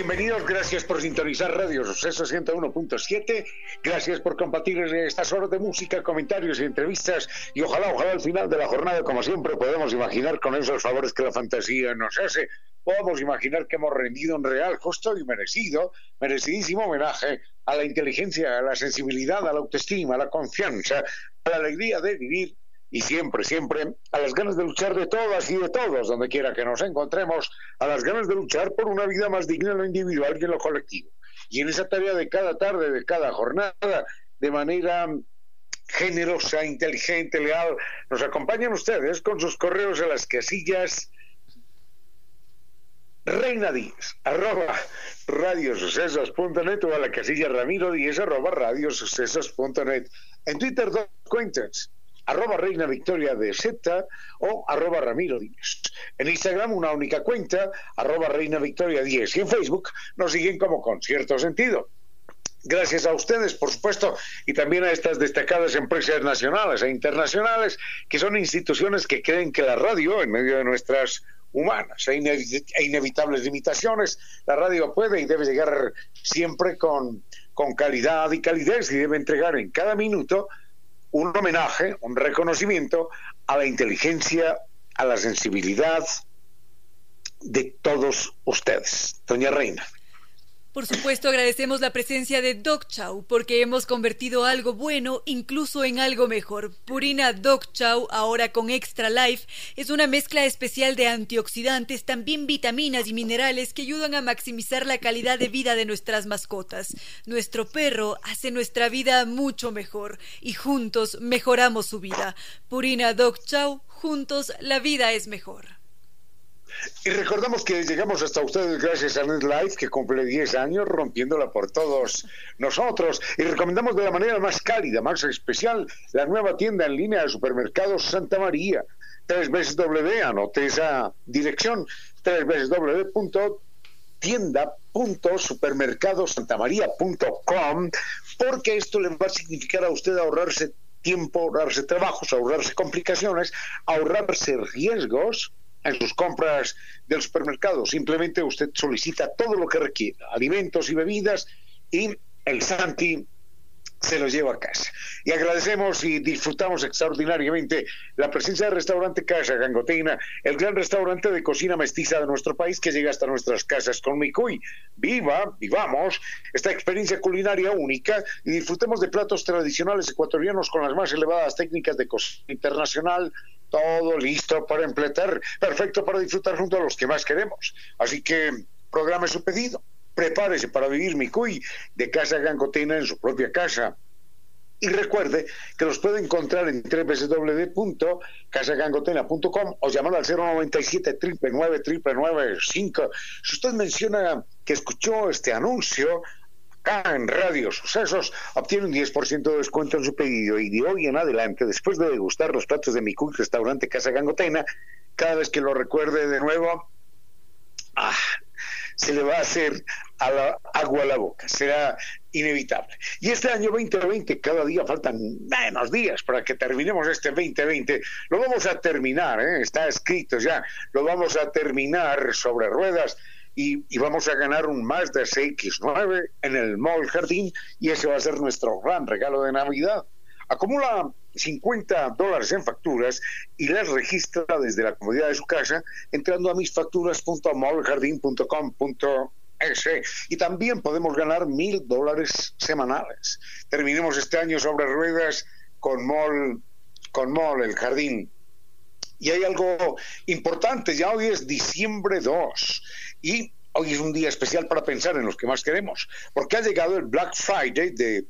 Bienvenidos, gracias por sintonizar Radio Suceso 101.7, gracias por compartir estas horas de música, comentarios y entrevistas y ojalá, ojalá al final de la jornada, como siempre, podemos imaginar con esos favores que la fantasía nos hace, podamos imaginar que hemos rendido un real, justo y merecido, merecidísimo homenaje a la inteligencia, a la sensibilidad, a la autoestima, a la confianza, a la alegría de vivir y siempre, siempre a las ganas de luchar de todas y de todos, donde quiera que nos encontremos, a las ganas de luchar por una vida más digna en lo individual y en lo colectivo. Y en esa tarea de cada tarde, de cada jornada, de manera generosa, inteligente, leal, nos acompañan ustedes con sus correos a las casillas Reina Díaz, arroba radiosucesos.net o a la casilla Ramiro Díaz, arroba radiosucesos.net. En Twitter dos cuentas, arroba Reina Victoria de Z o arroba Ramiro 10. En Instagram una única cuenta, arroba Reina Victoria 10. Y en Facebook nos siguen como con cierto sentido. Gracias a ustedes, por supuesto, y también a estas destacadas empresas nacionales e internacionales, que son instituciones que creen que la radio, en medio de nuestras humanas e, e inevitables limitaciones, la radio puede y debe llegar siempre con, con calidad y calidez y debe entregar en cada minuto un homenaje, un reconocimiento a la inteligencia, a la sensibilidad de todos ustedes. Doña Reina. Por supuesto, agradecemos la presencia de Doc Chow porque hemos convertido algo bueno incluso en algo mejor. Purina Doc Chow, ahora con Extra Life, es una mezcla especial de antioxidantes, también vitaminas y minerales que ayudan a maximizar la calidad de vida de nuestras mascotas. Nuestro perro hace nuestra vida mucho mejor y juntos mejoramos su vida. Purina Doc Chow, juntos la vida es mejor. Y recordamos que llegamos hasta ustedes gracias a NetLife, que cumple 10 años rompiéndola por todos nosotros. Y recomendamos de la manera más cálida, más especial, la nueva tienda en línea de supermercados Santa María. Tres veces W, anote esa dirección, tres veces W tienda.supermercadosantamaría.com porque esto le va a significar a usted ahorrarse tiempo, ahorrarse trabajos, ahorrarse complicaciones, ahorrarse riesgos en sus compras del supermercado. Simplemente usted solicita todo lo que requiera, alimentos y bebidas, y el Santi se los lleva a casa. Y agradecemos y disfrutamos extraordinariamente la presencia del restaurante Casa Gangotina, el gran restaurante de cocina mestiza de nuestro país que llega hasta nuestras casas con Micuy. Viva, vivamos esta experiencia culinaria única y disfrutemos de platos tradicionales ecuatorianos con las más elevadas técnicas de cocina internacional, todo listo para empletar, perfecto para disfrutar junto a los que más queremos. Así que programe su pedido, prepárese para vivir mi cuy de casa gangotina en su propia casa. Y recuerde que los puede encontrar en www.casagangotena.com o llamar al 097 999 Si usted menciona que escuchó este anuncio, en Radio Sucesos, obtiene un 10% de descuento en su pedido y de hoy en adelante, después de degustar los platos de mi cool restaurante Casa Gangotena, cada vez que lo recuerde de nuevo, ah, se le va a hacer a la, agua a la boca, será inevitable. Y este año 2020, cada día faltan menos días para que terminemos este 2020, lo vamos a terminar, ¿eh? está escrito ya, lo vamos a terminar sobre ruedas y, vamos a ganar un Mazda CX9 en el Mall Jardín y ese va a ser nuestro gran regalo de Navidad. Acumula 50 dólares en facturas y las registra desde la comodidad de su casa entrando a misfacturas.malljardín.com.es y también podemos ganar mil dólares semanales. Terminemos este año sobre ruedas con Mall, con Mall El Jardín. Y hay algo importante, ya hoy es diciembre 2 y hoy es un día especial para pensar en los que más queremos, porque ha llegado el Black Friday de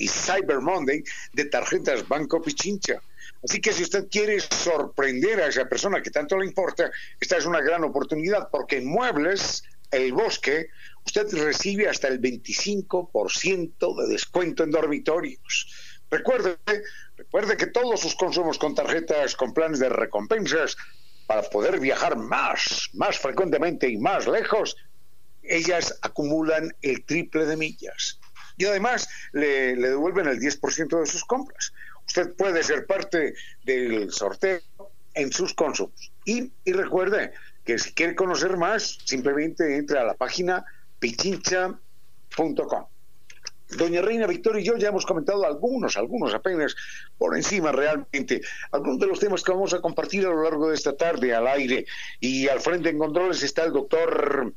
y Cyber Monday de tarjetas Banco Pichincha. Así que si usted quiere sorprender a esa persona que tanto le importa, esta es una gran oportunidad porque en Muebles, el bosque, usted recibe hasta el 25% de descuento en dormitorios. Recuerde, recuerde que todos sus consumos con tarjetas con planes de recompensas para poder viajar más, más frecuentemente y más lejos, ellas acumulan el triple de millas. Y además le, devuelven el 10% de sus compras. Usted puede ser parte del sorteo en sus consumos. Y, y recuerde que si quiere conocer más, simplemente entre a la página pichincha.com. Doña Reina Victoria y yo ya hemos comentado algunos, algunos apenas por encima realmente, algunos de los temas que vamos a compartir a lo largo de esta tarde al aire. Y al frente en controles está el doctor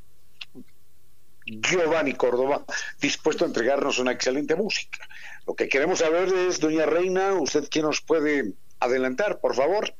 Giovanni Córdoba, dispuesto a entregarnos una excelente música. Lo que queremos saber es, doña Reina, ¿usted qué nos puede adelantar, por favor?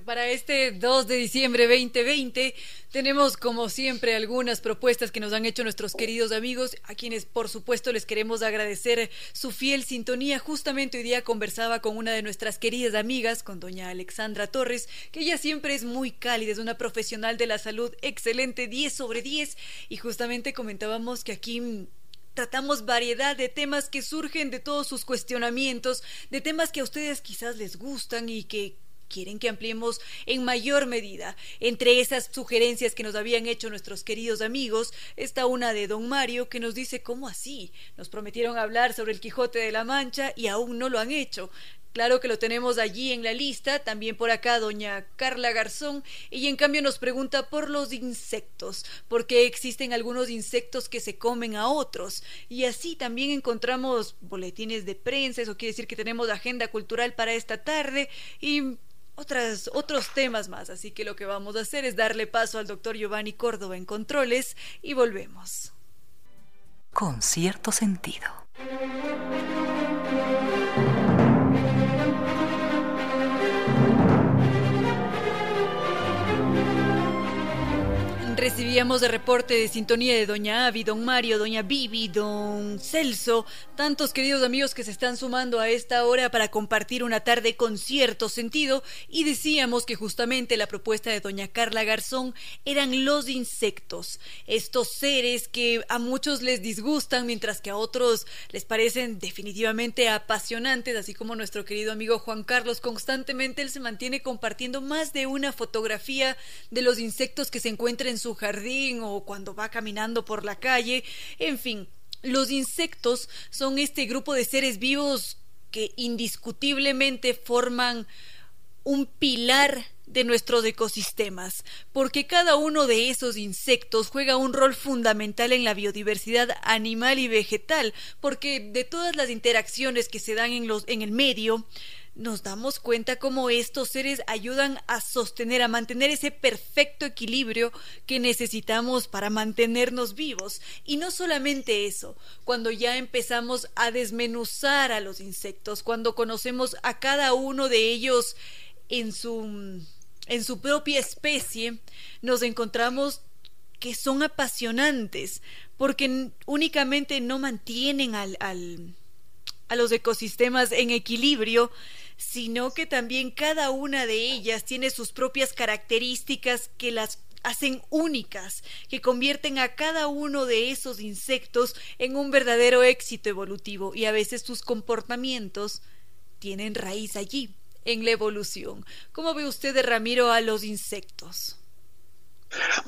Para este 2 de diciembre 2020 tenemos como siempre algunas propuestas que nos han hecho nuestros queridos amigos, a quienes por supuesto les queremos agradecer su fiel sintonía. Justamente hoy día conversaba con una de nuestras queridas amigas, con doña Alexandra Torres, que ella siempre es muy cálida, es una profesional de la salud excelente, 10 sobre 10, y justamente comentábamos que aquí tratamos variedad de temas que surgen de todos sus cuestionamientos, de temas que a ustedes quizás les gustan y que quieren que ampliemos en mayor medida. Entre esas sugerencias que nos habían hecho nuestros queridos amigos está una de don Mario que nos dice cómo así. Nos prometieron hablar sobre el Quijote de la Mancha y aún no lo han hecho. Claro que lo tenemos allí en la lista, también por acá doña Carla Garzón, y en cambio nos pregunta por los insectos, porque existen algunos insectos que se comen a otros, y así también encontramos boletines de prensa, eso quiere decir que tenemos agenda cultural para esta tarde, y otros temas más. Así que lo que vamos a hacer es darle paso al doctor Giovanni Córdoba en controles y volvemos. Con cierto sentido. Recibíamos el reporte de sintonía de Doña Avi, Don Mario, Doña Vivi, Don Celso, tantos queridos amigos que se están sumando a esta hora para compartir una tarde con cierto sentido. Y decíamos que justamente la propuesta de Doña Carla Garzón eran los insectos, estos seres que a muchos les disgustan mientras que a otros les parecen definitivamente apasionantes, así como nuestro querido amigo Juan Carlos. Constantemente él se mantiene compartiendo más de una fotografía de los insectos que se encuentran en su jardín o cuando va caminando por la calle, en fin, los insectos son este grupo de seres vivos que indiscutiblemente forman un pilar de nuestros ecosistemas, porque cada uno de esos insectos juega un rol fundamental en la biodiversidad animal y vegetal, porque de todas las interacciones que se dan en los en el medio, nos damos cuenta cómo estos seres ayudan a sostener, a mantener ese perfecto equilibrio que necesitamos para mantenernos vivos. Y no solamente eso, cuando ya empezamos a desmenuzar a los insectos, cuando conocemos a cada uno de ellos en su, en su propia especie, nos encontramos que son apasionantes, porque únicamente no mantienen al, al a los ecosistemas en equilibrio, sino que también cada una de ellas tiene sus propias características que las hacen únicas, que convierten a cada uno de esos insectos en un verdadero éxito evolutivo y a veces sus comportamientos tienen raíz allí, en la evolución. ¿Cómo ve usted, Ramiro, a los insectos?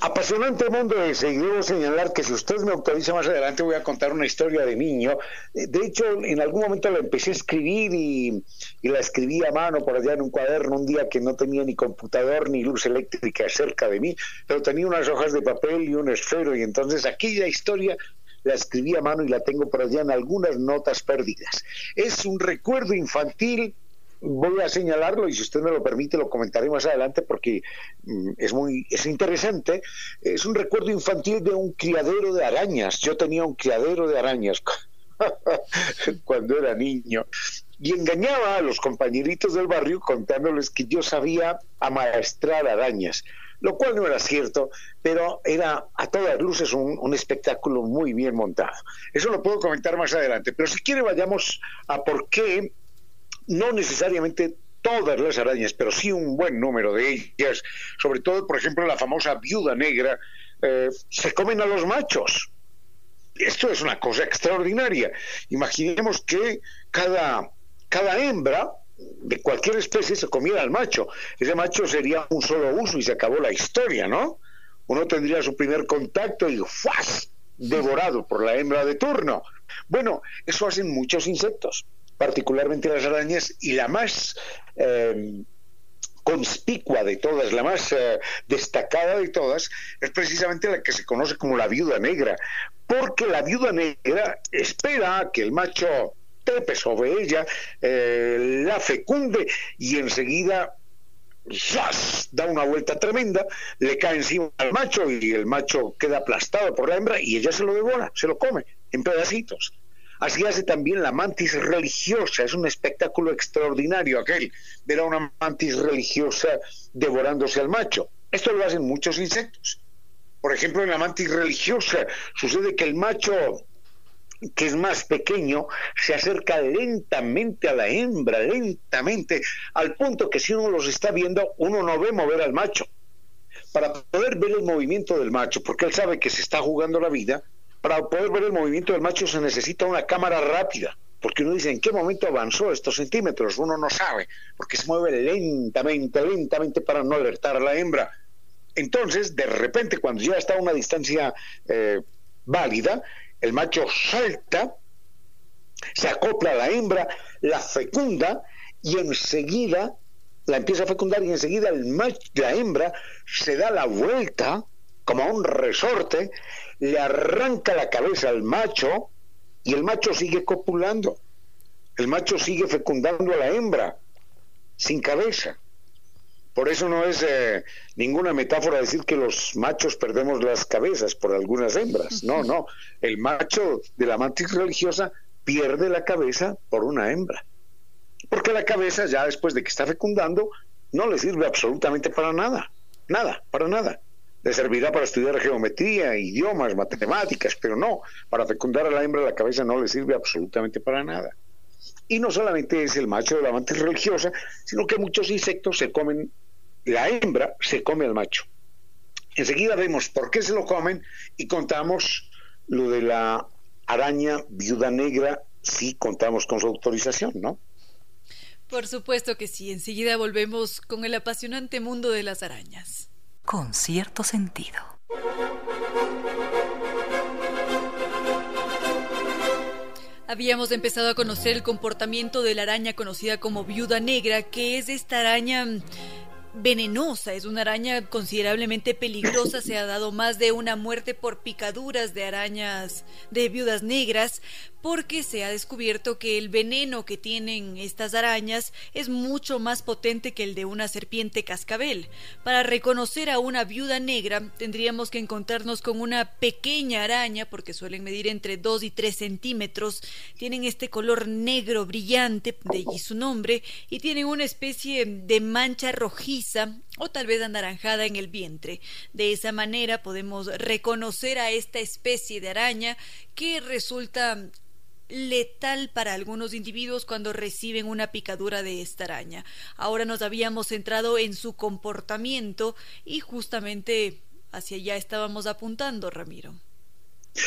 Apasionante mundo de seguir señalar que si usted me autoriza más adelante voy a contar una historia de niño. De hecho, en algún momento la empecé a escribir y, la escribí a mano por allá en un cuaderno un día que no tenía ni computador ni luz eléctrica cerca de mí, pero tenía unas hojas de papel y un esfero y entonces aquella historia la escribí a mano y la tengo por allá en algunas notas perdidas. Es un recuerdo infantil voy a señalarlo y si usted me lo permite lo comentaré más adelante porque mm, es muy es interesante. Es un recuerdo infantil de un criadero de arañas. Yo tenía un criadero de arañas cuando era niño y engañaba a los compañeritos del barrio contándoles que yo sabía amaestrar arañas. lo cual no era cierto, pero era a todas luces un, un, espectáculo muy bien montado. Eso lo puedo comentar más adelante, pero si quiere vayamos a por qué no necesariamente todas las arañas, pero sí un buen número de ellas, sobre todo, por ejemplo, la famosa viuda negra, eh, se comen a los machos. Esto es una cosa extraordinaria. Imaginemos que cada, cada hembra de cualquier especie se comiera al macho. Ese macho sería un solo uso y se acabó la historia, ¿no? Uno tendría su primer contacto y ¡fuas! devorado por la hembra de turno. Bueno, eso hacen muchos insectos particularmente las arañas, y la más eh, conspicua de todas, la más eh, destacada de todas, es precisamente la que se conoce como la viuda negra, porque la viuda negra espera que el macho trepe sobre ella, eh, la fecunde y enseguida da una vuelta tremenda, le cae encima al macho y el macho queda aplastado por la hembra y ella se lo devora, se lo come en pedacitos. Así hace también la mantis religiosa, es un espectáculo extraordinario aquel, ver a una mantis religiosa devorándose al macho. Esto lo hacen muchos insectos. Por ejemplo, en la mantis religiosa sucede que el macho que es más pequeño, se acerca lentamente a la hembra, lentamente, al punto que si uno los está viendo, uno no ve mover al macho. Para poder ver el movimiento del macho, porque él sabe que se está jugando la vida, para poder ver el movimiento del macho se necesita una cámara rápida, porque uno dice en qué momento avanzó estos centímetros, uno no sabe, porque se mueve lentamente, lentamente para no alertar a la hembra. Entonces, de repente, cuando ya está a una distancia eh, válida, el macho salta, se acopla a la hembra, la fecunda y enseguida la empieza a fecundar y enseguida el macho, la hembra se da la vuelta como un resorte le arranca la cabeza al macho y el macho sigue copulando. El macho sigue fecundando a la hembra sin cabeza. Por eso no es eh, ninguna metáfora decir que los machos perdemos las cabezas por algunas hembras. No, no. El macho de la mantis religiosa pierde la cabeza por una hembra. Porque la cabeza, ya después de que está fecundando, no le sirve absolutamente para nada. Nada, para nada le servirá para estudiar geometría, idiomas, matemáticas, pero no, para fecundar a la hembra la cabeza no le sirve absolutamente para nada. Y no solamente es el macho de la mantis religiosa, sino que muchos insectos se comen, la hembra se come al macho. Enseguida vemos por qué se lo comen y contamos lo de la araña viuda negra si contamos con su autorización, ¿no? Por supuesto que sí. Enseguida volvemos con el apasionante mundo de las arañas con cierto sentido. Habíamos empezado a conocer el comportamiento de la araña conocida como viuda negra, que es esta araña venenosa, es una araña considerablemente peligrosa, se ha dado más de una muerte por picaduras de arañas de viudas negras, porque se ha descubierto que el veneno que tienen estas arañas es mucho más potente que el de una serpiente cascabel. Para reconocer a una viuda negra tendríamos que encontrarnos con una pequeña araña, porque suelen medir entre 2 y 3 centímetros, tienen este color negro brillante, de allí su nombre, y tienen una especie de mancha rojiza o tal vez anaranjada en el vientre. De esa manera podemos reconocer a esta especie de araña que resulta letal para algunos individuos cuando reciben una picadura de esta araña. Ahora nos habíamos centrado en su comportamiento y justamente hacia allá estábamos apuntando, Ramiro.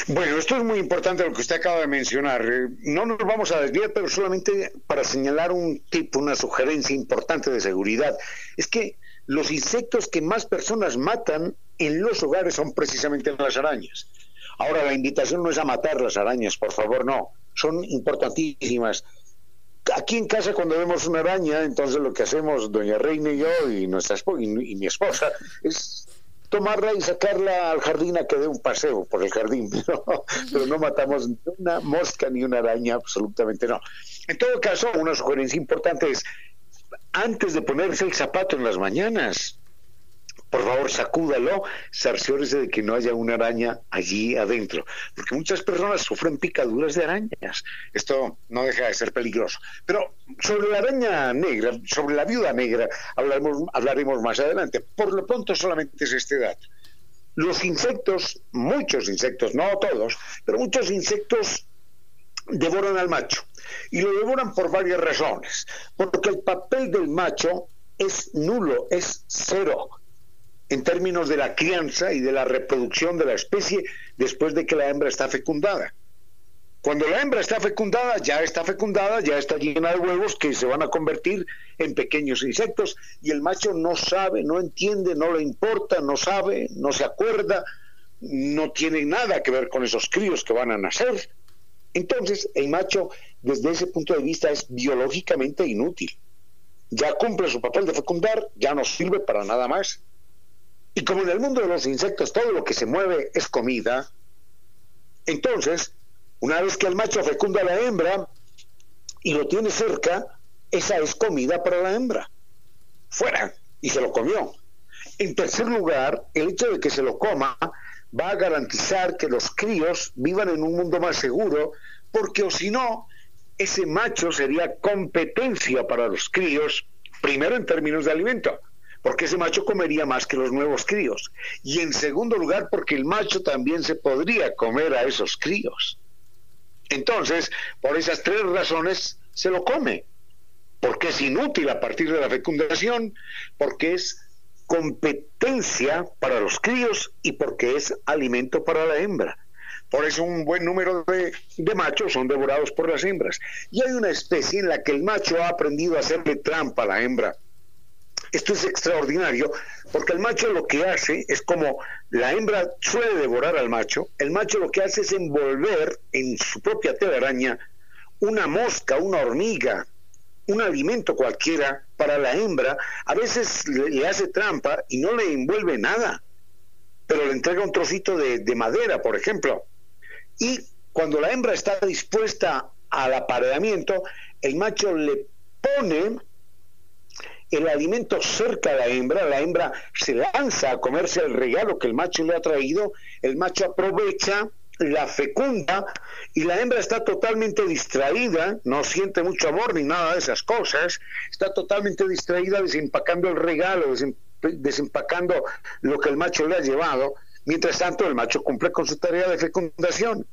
Bueno, esto es muy importante lo que usted acaba de mencionar. Eh, no nos vamos a desviar, pero solamente para señalar un tipo, una sugerencia importante de seguridad. Es que los insectos que más personas matan en los hogares son precisamente las arañas. Ahora, la invitación no es a matar las arañas, por favor, no son importantísimas. Aquí en casa cuando vemos una araña, entonces lo que hacemos doña Reina y yo y nuestra y, mi esposa es tomarla y sacarla al jardín a que dé un paseo por el jardín, pero, no matamos ni una mosca ni una araña, absolutamente no. En todo caso, una sugerencia importante es, antes de ponerse el zapato en las mañanas, por favor sacúdalo, cerciórese de que no haya una araña allí adentro, porque muchas personas sufren picaduras de arañas. Esto no deja de ser peligroso. Pero sobre la araña negra, sobre la viuda negra, hablaremos, hablaremos más adelante. Por lo pronto solamente es este dato. Los insectos, muchos insectos, no todos, pero muchos insectos devoran al macho. Y lo devoran por varias razones. Porque el papel del macho es nulo, es cero en términos de la crianza y de la reproducción de la especie después de que la hembra está fecundada. Cuando la hembra está fecundada, ya está fecundada, ya está llena de huevos que se van a convertir en pequeños insectos y el macho no sabe, no entiende, no le importa, no sabe, no se acuerda, no tiene nada que ver con esos críos que van a nacer. Entonces, el macho, desde ese punto de vista, es biológicamente inútil. Ya cumple su papel de fecundar, ya no sirve para nada más. Y como en el mundo de los insectos todo lo que se mueve es comida, entonces, una vez que el macho fecunda a la hembra y lo tiene cerca, esa es comida para la hembra. Fuera, y se lo comió. En tercer lugar, el hecho de que se lo coma va a garantizar que los críos vivan en un mundo más seguro, porque o si no, ese macho sería competencia para los críos, primero en términos de alimento, porque ese macho comería más que los nuevos críos. Y en segundo lugar, porque el macho también se podría comer a esos críos. Entonces, por esas tres razones, se lo come. Porque es inútil a partir de la fecundación, porque es competencia para los críos y porque es alimento para la hembra. Por eso un buen número de, de, machos son devorados por las hembras. Y hay una especie en la que el macho ha aprendido a hacerle trampa a la hembra esto es extraordinario porque el macho lo que hace es como la hembra suele devorar al macho, el macho lo que hace es envolver en su propia telaraña una mosca, una hormiga, un alimento cualquiera para la hembra, a veces le, hace trampa y no le envuelve nada, pero le entrega un trocito de, de madera, por ejemplo. Y cuando la hembra está dispuesta al apareamiento, el macho le pone el alimento cerca a la hembra, la hembra se lanza a comerse el regalo que el macho le ha traído, el macho aprovecha, la fecunda y la hembra está totalmente distraída, no siente mucho amor ni nada de esas cosas, está totalmente distraída desempacando el regalo, desempacando lo que el macho le ha llevado, mientras tanto el macho cumple con su tarea de fecundación.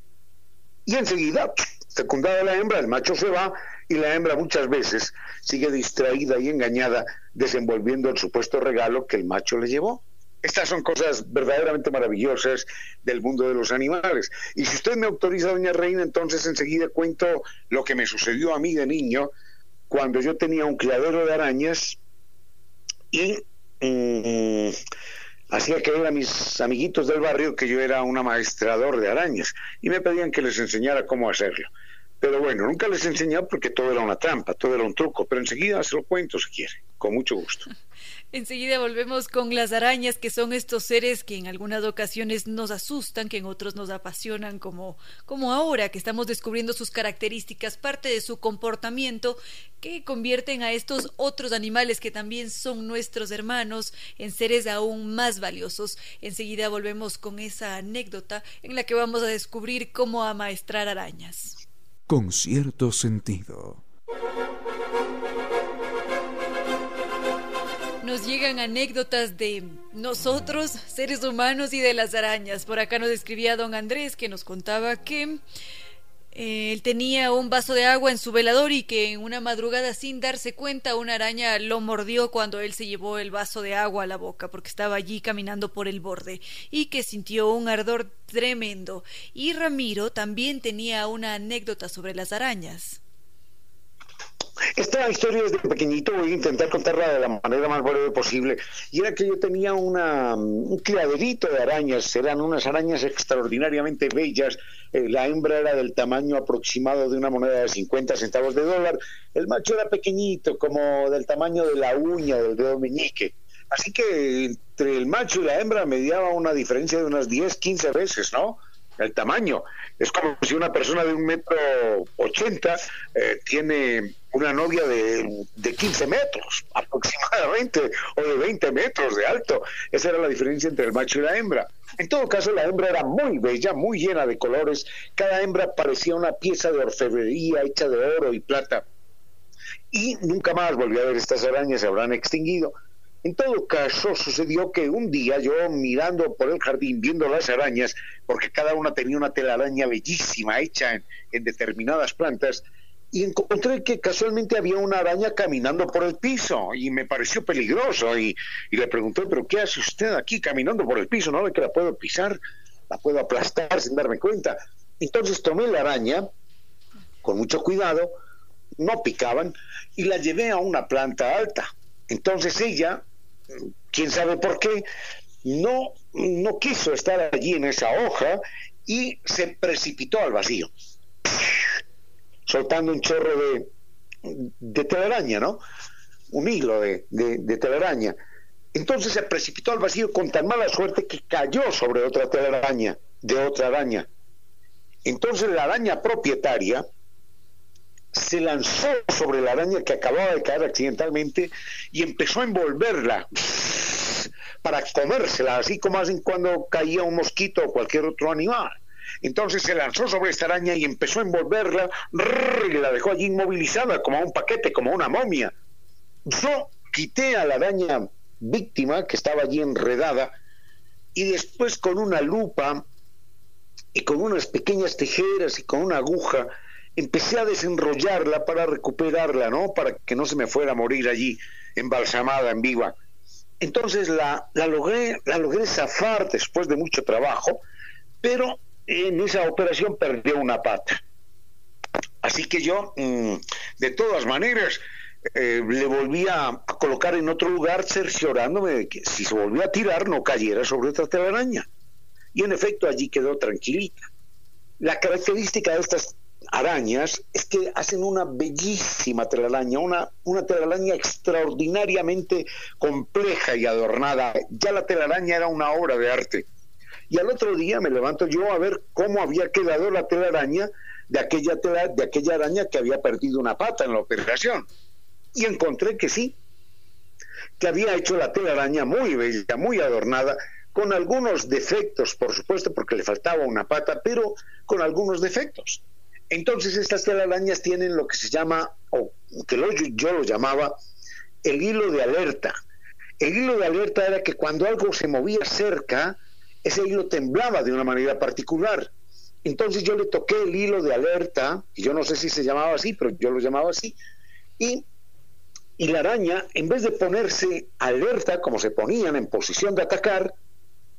Y enseguida, fecundada la hembra, el macho se va y la hembra muchas veces sigue distraída y engañada desenvolviendo el supuesto regalo que el macho le llevó. Estas son cosas verdaderamente maravillosas del mundo de los animales. Y si usted me autoriza, doña Reina, entonces enseguida cuento lo que me sucedió a mí de niño cuando yo tenía un criadero de arañas y mm, hacía creer a mis amiguitos del barrio que yo era un amaestrador de arañas y me pedían que les enseñara cómo hacerlo. Pero bueno, nunca les enseñé porque todo era una trampa, todo era un truco, pero enseguida se lo cuento si quiere, con mucho gusto. Enseguida volvemos con las arañas, que son estos seres que en algunas ocasiones nos asustan, que en otros nos apasionan, como, como ahora que estamos descubriendo sus características, parte de su comportamiento, que convierten a estos otros animales que también son nuestros hermanos en seres aún más valiosos. Enseguida volvemos con esa anécdota en la que vamos a descubrir cómo amaestrar arañas con cierto sentido. Nos llegan anécdotas de nosotros, seres humanos, y de las arañas. Por acá nos escribía don Andrés que nos contaba que él tenía un vaso de agua en su velador y que en una madrugada sin darse cuenta una araña lo mordió cuando él se llevó el vaso de agua a la boca porque estaba allí caminando por el borde y que sintió un ardor tremendo. Y Ramiro también tenía una anécdota sobre las arañas. Esta historia desde pequeñito voy a intentar contarla de la manera más breve posible. Y era que yo tenía una, un criaderito de arañas, eran unas arañas extraordinariamente bellas. Eh, la hembra era del tamaño aproximado de una moneda de 50 centavos de dólar. El macho era pequeñito, como del tamaño de la uña del dedo meñique. Así que entre el macho y la hembra mediaba una diferencia de unas 10, 15 veces, ¿no? El tamaño. Es como si una persona de un metro ochenta eh, tiene una novia de, de 15 metros aproximadamente, o de 20 metros de alto. Esa era la diferencia entre el macho y la hembra. En todo caso, la hembra era muy bella, muy llena de colores. Cada hembra parecía una pieza de orfebrería hecha de oro y plata. Y nunca más volví a ver estas arañas, se habrán extinguido. En todo caso, sucedió que un día yo mirando por el jardín, viendo las arañas, porque cada una tenía una telaraña bellísima hecha en, determinadas plantas, y encontré que casualmente había una araña caminando por el piso y me pareció peligroso y, y, le pregunté, pero ¿qué hace usted aquí caminando por el piso? ¿No ve que la puedo pisar? ¿La puedo aplastar sin darme cuenta? Entonces tomé la araña con mucho cuidado, no picaban, y la llevé a una planta alta. Entonces ella, quién sabe por qué, no, no quiso estar allí en esa hoja y se precipitó al vacío, soltando un chorro de, de telaraña, ¿no? Un hilo de, de, de telaraña. Entonces se precipitó al vacío con tan mala suerte que cayó sobre otra telaraña, de otra araña. Entonces la araña propietaria se lanzó sobre la araña que acababa de caer accidentalmente y empezó a envolverla para comérsela, así como hacen cuando caía un mosquito o cualquier otro animal. Entonces se lanzó sobre esta araña y empezó a envolverla y la dejó allí inmovilizada como un paquete, como una momia. Yo quité a la araña víctima que estaba allí enredada y después con una lupa y con unas pequeñas tijeras y con una aguja empecé a desenrollarla para recuperarla, ¿no? Para que no se me fuera a morir allí, embalsamada, en viva. Entonces la, logré, la logré zafar después de mucho trabajo, pero en esa operación perdió una pata. Así que yo, mm, de todas maneras, eh, le volví a, colocar en otro lugar, cerciorándome de que si se volvía a tirar no cayera sobre otra telaraña. Y en efecto allí quedó tranquilita. La característica de estas arañas es que hacen una bellísima telaraña, una, una telaraña extraordinariamente compleja y adornada. Ya la telaraña era una obra de arte. Y al otro día me levanto yo a ver cómo había quedado la telaraña de aquella, de aquella araña que había perdido una pata en la operación. Y encontré que sí, que había hecho la telaraña muy bella, muy adornada, con algunos defectos, por supuesto, porque le faltaba una pata, pero con algunos defectos. Entonces estas telarañas tienen lo que se llama, o que yo lo llamaba, el hilo de alerta. El hilo de alerta era que cuando algo se movía cerca, ese hilo temblaba de una manera particular. Entonces yo le toqué el hilo de alerta, y yo no sé si se llamaba así, pero yo lo llamaba así, y, y la araña, en vez de ponerse alerta, como se ponían en posición de atacar,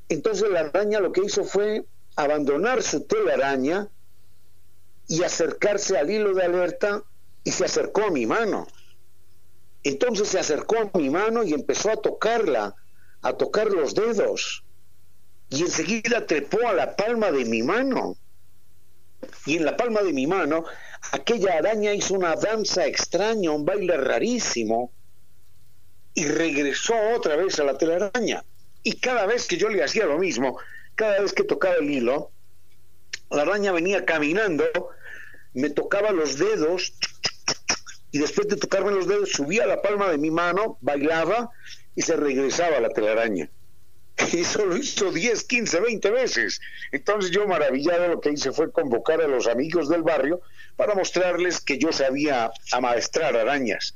entonces la araña lo que hizo fue abandonar su telaraña y acercarse al hilo de alerta y se acercó a mi mano. Entonces se acercó a mi mano y empezó a tocarla, a tocar los dedos. Y enseguida trepó a la palma de mi mano. Y en la palma de mi mano, aquella araña hizo una danza extraña, un baile rarísimo, y regresó otra vez a la telaraña. Y cada vez que yo le hacía lo mismo, cada vez que tocaba el hilo, la araña venía caminando me tocaba los dedos y después de tocarme los dedos subía la palma de mi mano, bailaba y se regresaba la telaraña. Y eso lo hizo 10, 15, 20 veces. Entonces yo maravillado lo que hice fue convocar a los amigos del barrio para mostrarles que yo sabía amaestrar arañas.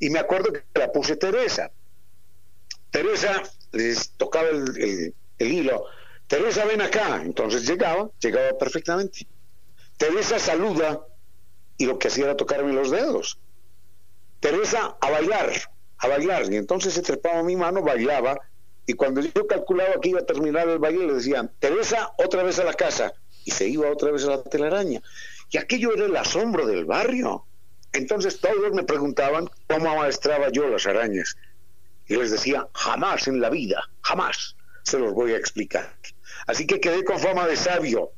Y me acuerdo que la puse Teresa. Teresa les tocaba el, el hilo. Teresa, ven acá. Entonces llegaba, llegaba perfectamente. Teresa saluda y lo que hacía era tocarme los dedos. Teresa a bailar, a bailar. Y entonces se trepaba mi mano, bailaba. Y cuando yo calculaba que iba a terminar el baile, le decían, Teresa, otra vez a la casa. Y se iba otra vez a la telaraña. Y aquello era el asombro del barrio. Entonces todos me preguntaban cómo amaestraba yo las arañas. Y les decía, jamás en la vida, jamás se los voy a explicar. Así que quedé con fama de sabio,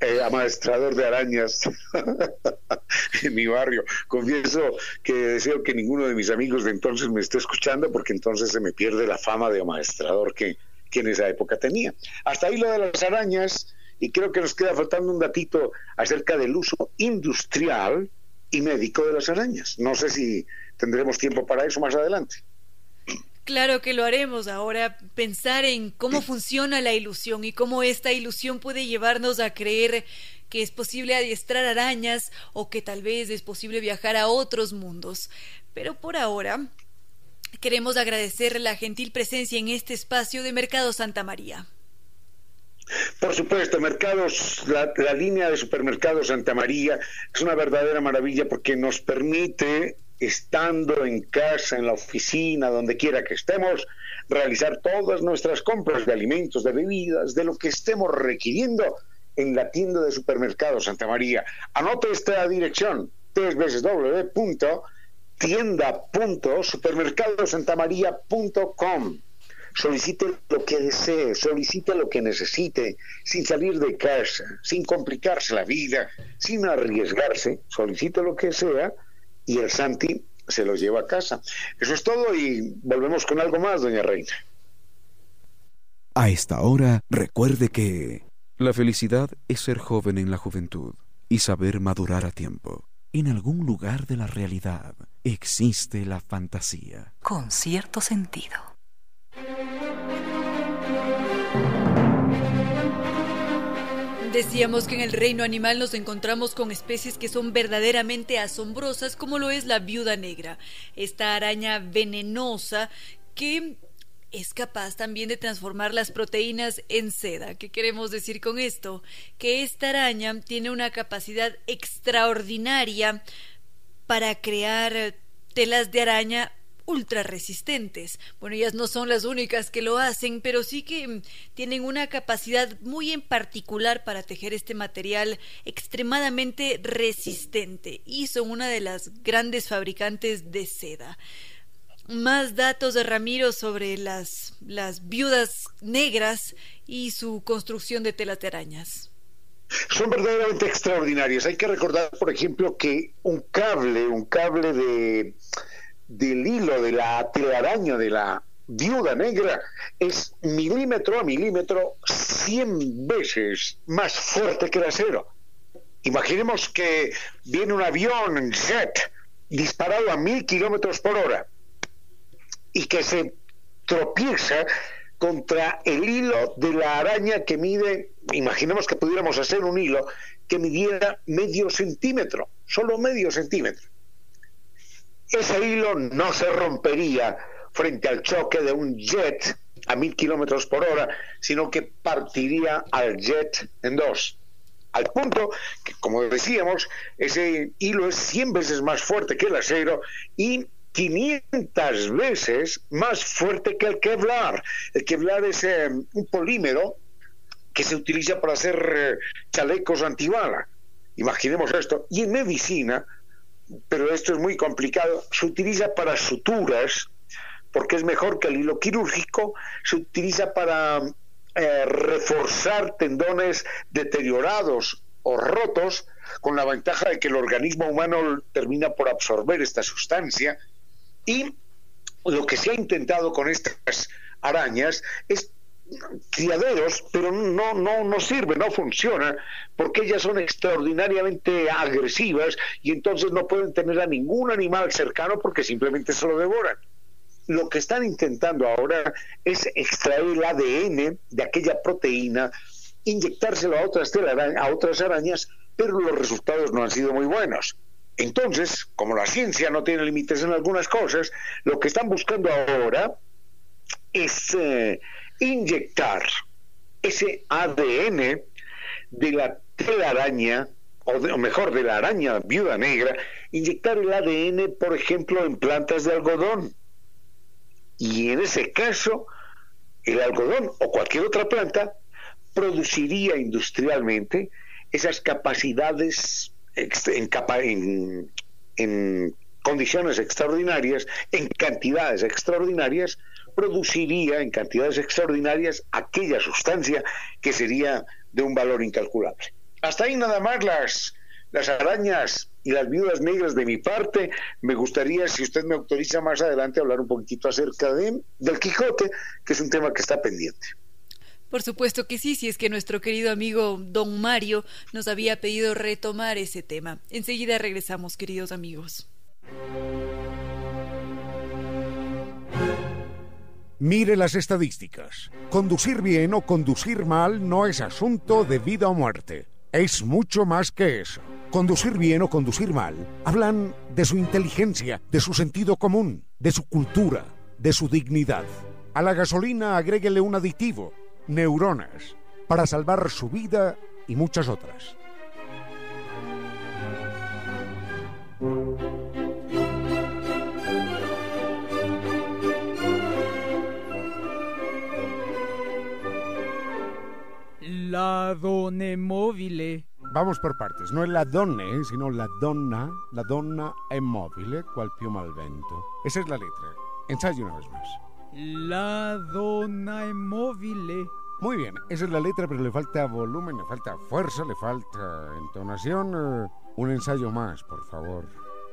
eh, amaestrador de arañas en mi barrio. Confieso que deseo que ninguno de mis amigos de entonces me esté escuchando porque entonces se me pierde la fama de amaestrador que, que en esa época tenía. Hasta ahí lo de las arañas Y creo que nos queda faltando un datito acerca del uso industrial y médico de las arañas. No sé si tendremos tiempo para eso más adelante. Claro que lo haremos ahora, pensar en cómo funciona la ilusión y cómo esta ilusión puede llevarnos a creer que es posible adiestrar arañas o que tal vez es posible viajar a otros mundos. Pero por ahora queremos agradecer la gentil presencia en este espacio de Mercado Santa María. Por supuesto, mercados, la, la, línea de supermercados Santa María es una verdadera maravilla porque nos permite estando en casa, en la oficina, donde quiera que estemos, realizar todas nuestras compras de alimentos, de bebidas, de lo que estemos requiriendo en la tienda de supermercado Santa María. Anote esta dirección, www.tienda.supermercadosantamaría.com. Solicite lo que desee, solicite lo que necesite, sin salir de casa, sin complicarse la vida, sin arriesgarse, solicite lo que sea y el Santi se los lleva a casa. Eso es todo y volvemos con algo más, doña Reina. A esta hora, recuerde que la felicidad es ser joven en la juventud y saber madurar a tiempo. En algún lugar de la realidad existe la fantasía. Con cierto sentido. Decíamos que en el reino animal nos encontramos con especies que son verdaderamente asombrosas, como lo es la viuda negra, esta araña venenosa que es capaz también de transformar las proteínas en seda. ¿Qué queremos decir con esto? Que esta araña tiene una capacidad extraordinaria para crear telas de araña ultra resistentes. Bueno, ellas no son las únicas que lo hacen, pero sí que mm, tienen una capacidad muy en particular para tejer este material extremadamente resistente y son una de las grandes fabricantes de seda. Más datos de Ramiro sobre las, las viudas negras y su construcción de telas son verdaderamente extraordinarias. Hay que recordar, por ejemplo, que un cable, un cable de del hilo de la telaraña de la viuda negra es milímetro a milímetro 100 veces más fuerte que el acero. Imaginemos que viene un avión jet disparado a mil kilómetros por hora y que se tropieza contra el hilo de la araña que mide, imaginemos que pudiéramos hacer un hilo que midiera medio centímetro, solo medio centímetro ese hilo no se rompería frente al choque de un jet a mil kilómetros por hora, sino que partiría al jet en dos. Al punto que, como decíamos, ese hilo es 100 veces más fuerte que el acero y 500 veces más fuerte que el Kevlar. El Kevlar es eh, un polímero que se utiliza para hacer eh, chalecos antibala. Imaginemos esto. Y en medicina, pero esto es muy complicado, se utiliza para suturas, porque es mejor que el hilo quirúrgico, se utiliza para eh, reforzar tendones deteriorados o rotos, con la ventaja de que el organismo humano termina por absorber esta sustancia. Y lo que se ha intentado con estas arañas es criaderos, pero no, no, no sirve, no funciona, porque ellas son extraordinariamente agresivas y entonces no pueden tener a ningún animal cercano porque simplemente se lo devoran. Lo que están intentando ahora es extraer el ADN de aquella proteína, inyectárselo a otras, a otras arañas, pero los resultados no han sido muy buenos. Entonces, como la ciencia no tiene límites en algunas cosas, lo que están buscando ahora es eh, inyectar ese ADN de la telaraña, o, o mejor, de la araña viuda negra, inyectar el ADN, por ejemplo, en plantas de algodón. Y en ese caso, el algodón o cualquier otra planta produciría industrialmente esas capacidades en, condiciones extraordinarias, en cantidades extraordinarias, produciría en cantidades extraordinarias aquella sustancia que sería de un valor incalculable. Hasta ahí nada más las, las arañas y las viudas negras de mi parte. Me gustaría, si usted me autoriza más adelante, hablar un poquitito acerca de, del Quijote, que es un tema que está pendiente. Por supuesto que sí, si es que nuestro querido amigo don Mario nos había pedido retomar ese tema. Enseguida regresamos, queridos amigos. Mire las estadísticas. Conducir bien o conducir mal no es asunto de vida o muerte. Es mucho más que eso. Conducir bien o conducir mal hablan de su inteligencia, de su sentido común, de su cultura, de su dignidad. A la gasolina agréguele un aditivo, neuronas, para salvar su vida y muchas otras. La donne móvil. Vamos por partes, no es la donne, sino la donna, la donna è mobile, cual più mal vento. Esa es la letra. Ensayo una vez más. La donna è mobile. Muy bien, esa es la letra, pero le falta volumen, le falta fuerza, le falta entonación. Eh, un ensayo más, por favor.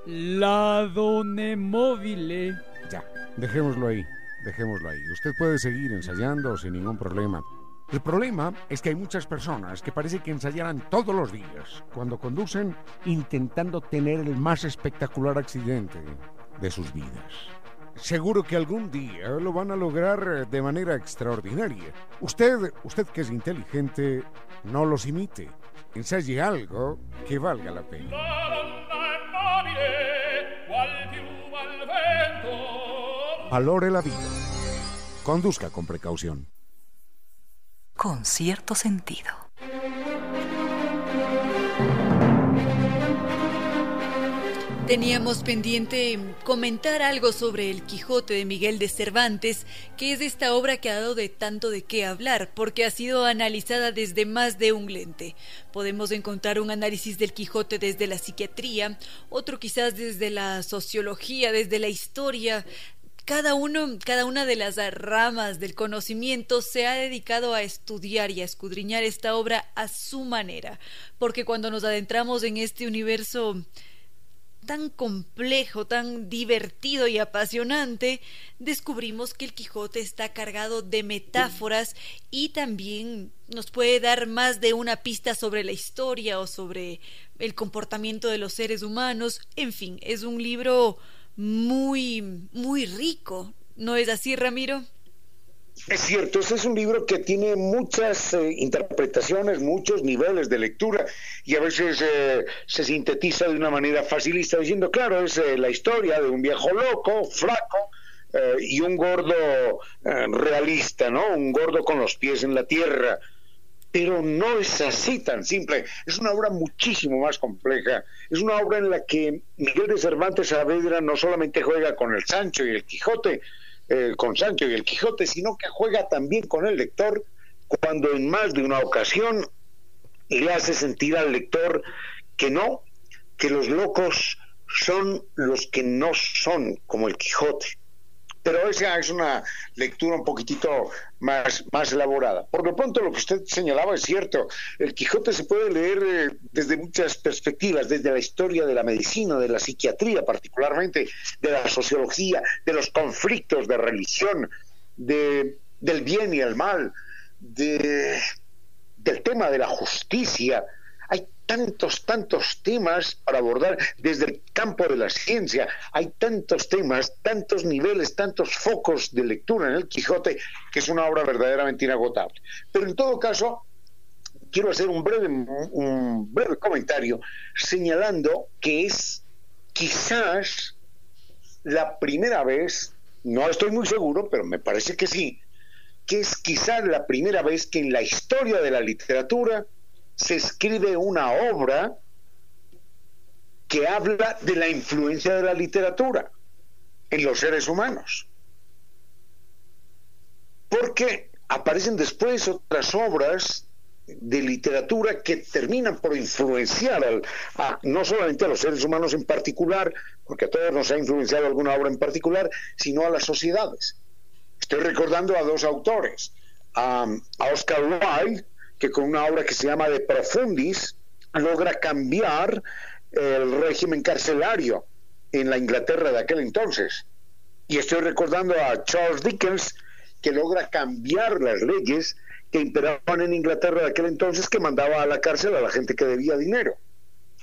La donne móvil. Ya, dejémoslo ahí, dejémoslo ahí. Usted puede seguir ensayando sin ningún problema. El problema es que hay muchas personas que parece que ensayaran todos los días cuando conducen intentando tener el más espectacular accidente de sus vidas. Seguro que algún día lo van a lograr de manera extraordinaria. Usted, usted que es inteligente, no los imite. Ensaye algo que valga la pena. Valore la vida. Conduzca con precaución con cierto sentido. Teníamos pendiente comentar algo sobre el Quijote de Miguel de Cervantes, que es esta obra que ha dado de tanto de qué hablar, porque ha sido analizada desde más de un lente. Podemos encontrar un análisis del Quijote desde la psiquiatría, otro quizás desde la sociología, desde la historia, cada uno, cada una de las ramas del conocimiento se ha dedicado a estudiar y a escudriñar esta obra a su manera, porque cuando nos adentramos en este universo tan complejo, tan divertido y apasionante, descubrimos que el Quijote está cargado de metáforas y también nos puede dar más de una pista sobre la historia o sobre el comportamiento de los seres humanos. En fin, es un libro muy, muy rico. ¿No es así, Ramiro? Es cierto, este es un libro que tiene muchas eh, interpretaciones, muchos niveles de lectura y a veces eh, se sintetiza de una manera facilista diciendo, claro, es eh, la historia de un viejo loco, flaco y un gordo realista, ¿no? Un gordo con los pies en la tierra pero no es así tan simple. Es una obra muchísimo más compleja. Es una obra en la que Miguel de Cervantes Saavedra no solamente juega con el Sancho y el Quijote, eh, con Sancho y el Quijote, sino que juega también con el lector cuando en más de una ocasión le hace sentir al lector que no, que los locos son los que no son como el Quijote pero esa es una lectura un poquitito más, más elaborada. Por lo pronto, lo que usted señalaba es cierto. El Quijote se puede leer eh, desde muchas perspectivas, desde la historia de la medicina, de la psiquiatría particularmente, de la sociología, de los conflictos de religión, de, del bien y el mal, de, del tema de la justicia, tantos, tantos temas para abordar desde el campo de la ciencia. Hay tantos temas, tantos niveles, tantos focos de lectura en el Quijote, que es una obra verdaderamente inagotable. Pero en todo caso, quiero hacer un breve, un breve comentario señalando que es quizás la primera vez, no estoy muy seguro, pero me parece que sí, que es quizás la primera vez que en la historia de la literatura se escribe una obra que habla de la influencia de la literatura en los seres humanos. Porque aparecen después otras obras de literatura que terminan por influenciar a, no solamente a los seres humanos en particular, porque a todos nos ha influenciado alguna obra en particular, sino a las sociedades. Estoy recordando a dos autores, a Oscar Wilde, que con una obra que se llama De Profundis logra cambiar el régimen carcelario en la Inglaterra de aquel entonces. Y estoy recordando a Charles Dickens, que logra cambiar las leyes que imperaban en Inglaterra de aquel entonces que mandaba a la cárcel a la gente que debía dinero.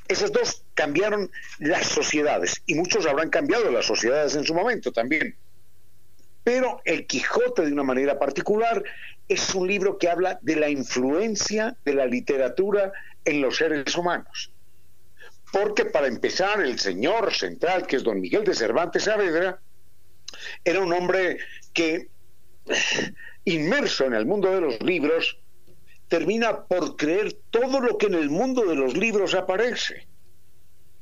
Esas dos cambiaron las sociedades y muchos habrán cambiado las sociedades en su momento también. Pero El Quijote de una manera particular es un libro que habla de la influencia de la literatura en los seres humanos. Porque para empezar, el señor central, que es don Miguel de Cervantes Saavedra, era un hombre que, inmerso en el mundo de los libros, termina por creer todo lo que en el mundo de los libros aparece.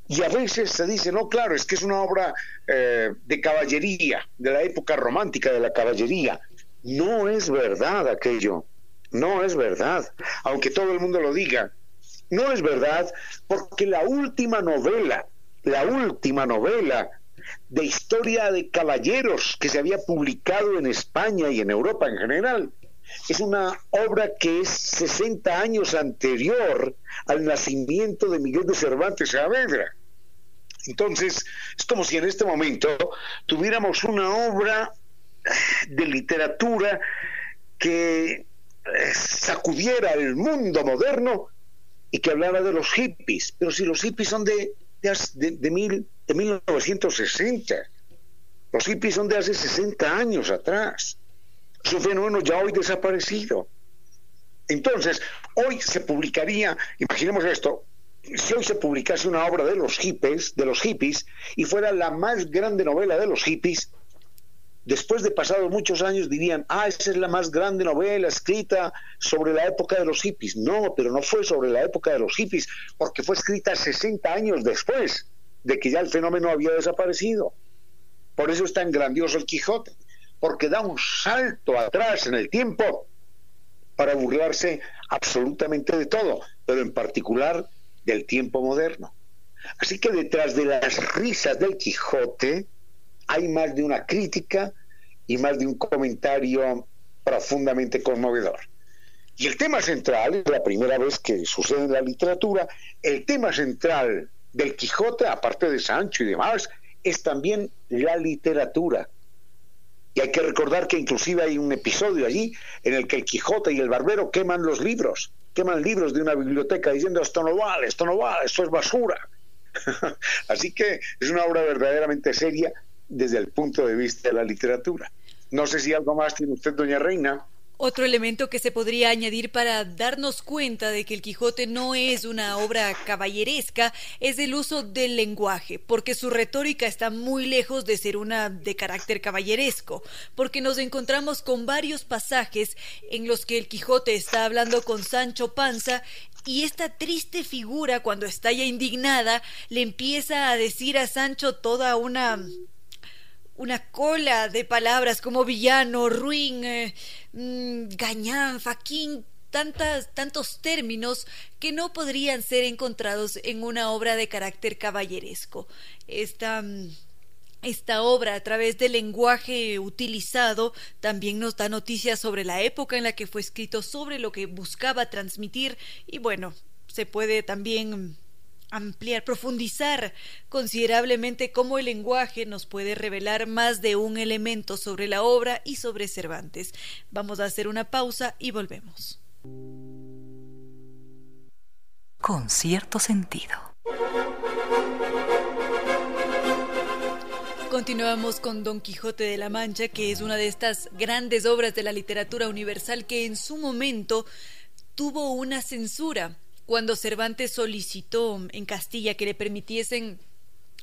Y a veces se dice, no, claro, es que es una obra eh, de caballería, de la época romántica de la caballería. No es verdad aquello, no es verdad, aunque todo el mundo lo diga. No es verdad porque la última novela, la última novela de historia de caballeros que se había publicado en España y en Europa en general, es una obra que es 60 años anterior al nacimiento de Miguel de Cervantes Saavedra. Entonces, es como si en este momento tuviéramos una obra de literatura que eh, sacudiera el mundo moderno y que hablara de los hippies. Pero si los hippies son de, de, de, mil, de 1960, los hippies son de hace 60 años atrás. Es un fenómeno ya hoy desaparecido. Entonces, hoy se publicaría, imaginemos esto, si hoy se publicase una obra de los hippies, de los hippies, y fuera la más grande novela de los hippies, después de pasados muchos años dirían, ah, esa es la más grande novela escrita sobre la época de los hippies. No, pero no fue sobre la época de los hippies, porque fue escrita 60 años después de que ya el fenómeno había desaparecido. Por eso es tan grandioso el Quijote, porque da un salto atrás en el tiempo para burlarse absolutamente de todo, pero en particular del tiempo moderno. Así que detrás de las risas del Quijote hay más de una crítica y más de un comentario profundamente conmovedor. Y el tema central, es la primera vez que sucede en la literatura, el tema central del Quijote, aparte de Sancho y demás, es también la literatura. Y hay que recordar que inclusive hay un episodio allí en el que el Quijote y el barbero queman los libros queman libros de una biblioteca diciendo esto no vale, esto no vale, esto es basura. Así que es una obra verdaderamente seria desde el punto de vista de la literatura. No sé si algo más tiene usted, doña Reina. Otro elemento que se podría añadir para darnos cuenta de que el Quijote no es una obra caballeresca es el uso del lenguaje, porque su retórica está muy lejos de ser una de carácter caballeresco, porque nos encontramos con varios pasajes en los que el Quijote está hablando con Sancho Panza y esta triste figura, cuando está ya indignada, le empieza a decir a Sancho toda una una cola de palabras como villano, ruin, eh, mm, gañán, faquín, tantas, tantos términos que no podrían ser encontrados en una obra de carácter caballeresco. Esta, mm, esta obra, a través del lenguaje utilizado, también nos da noticias sobre la época en la que fue escrito, sobre lo que buscaba transmitir y bueno, se puede también ampliar, profundizar considerablemente cómo el lenguaje nos puede revelar más de un elemento sobre la obra y sobre Cervantes. Vamos a hacer una pausa y volvemos. Con cierto sentido. Continuamos con Don Quijote de la Mancha, que es una de estas grandes obras de la literatura universal que en su momento tuvo una censura cuando Cervantes solicitó en Castilla que le permitiesen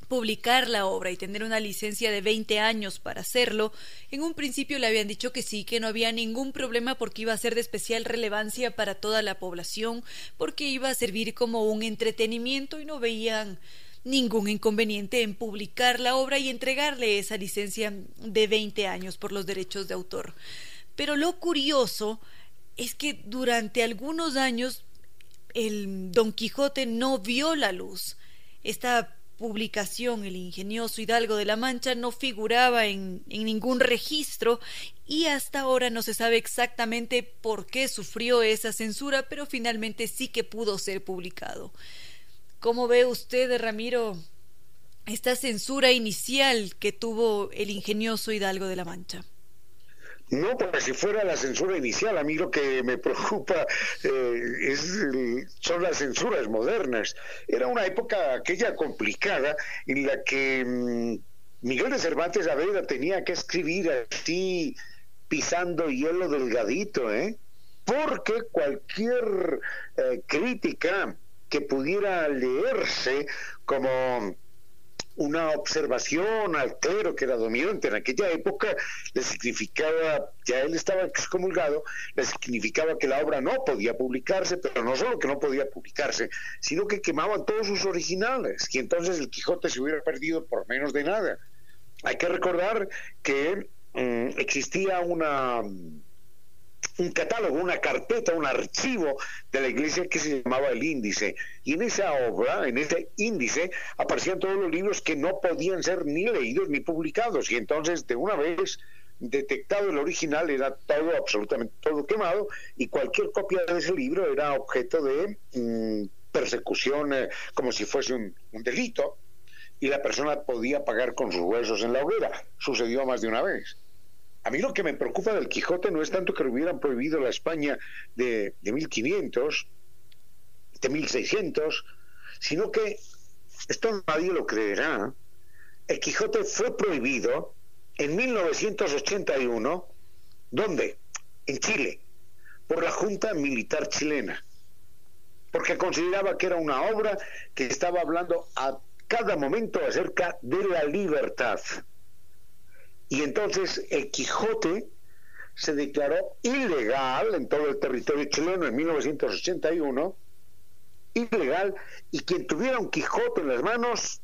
publicar la obra y tener una licencia de 20 años para hacerlo, en un principio le habían dicho que sí, que no había ningún problema porque iba a ser de especial relevancia para toda la población, porque iba a servir como un entretenimiento y no veían ningún inconveniente en publicar la obra y entregarle esa licencia de 20 años por los derechos de autor. Pero lo curioso es que durante algunos años el Don Quijote no vio la luz. Esta publicación, el ingenioso Hidalgo de la Mancha, no figuraba en, ningún registro y hasta ahora no se sabe exactamente por qué sufrió esa censura, pero finalmente sí que pudo ser publicado. ¿Cómo ve usted, Ramiro, esta censura inicial que tuvo el ingenioso Hidalgo de la Mancha? No porque si fuera la censura inicial, a mí lo que me preocupa eh, es son las censuras modernas. Era una época aquella complicada en la que mm, Miguel de Cervantes Saavedra tenía que escribir así pisando hielo delgadito, ¿eh? Porque cualquier eh, crítica que pudiera leerse como una observación al clero que era dominante en aquella época le significaba, ya él estaba excomulgado, le significaba que la obra no podía publicarse, pero no solo que no podía publicarse, sino que quemaban todos sus originales y entonces el Quijote se hubiera perdido por menos de nada. Hay que recordar que mm, existía una un catálogo, una carpeta, un archivo de la iglesia que se llamaba el índice. Y en esa obra, en ese índice, aparecían todos los libros que no podían ser ni leídos ni publicados. Y entonces, de una vez detectado el original, era todo, absolutamente todo quemado, y cualquier copia de ese libro era objeto de mm, persecución eh, como si fuese un, delito, y la persona podía pagar con sus huesos en la hoguera. Sucedió más de una vez. A mí lo que me preocupa del Quijote no es tanto que lo hubieran prohibido la España de, de 1500, de 1600, sino que, esto nadie lo creerá, el Quijote fue prohibido en 1981, ¿dónde? En Chile, por la Junta Militar Chilena, porque consideraba que era una obra que estaba hablando a cada momento acerca de la libertad. Y entonces el Quijote se declaró ilegal en todo el territorio chileno en 1981, ilegal, y quien tuviera un Quijote en las manos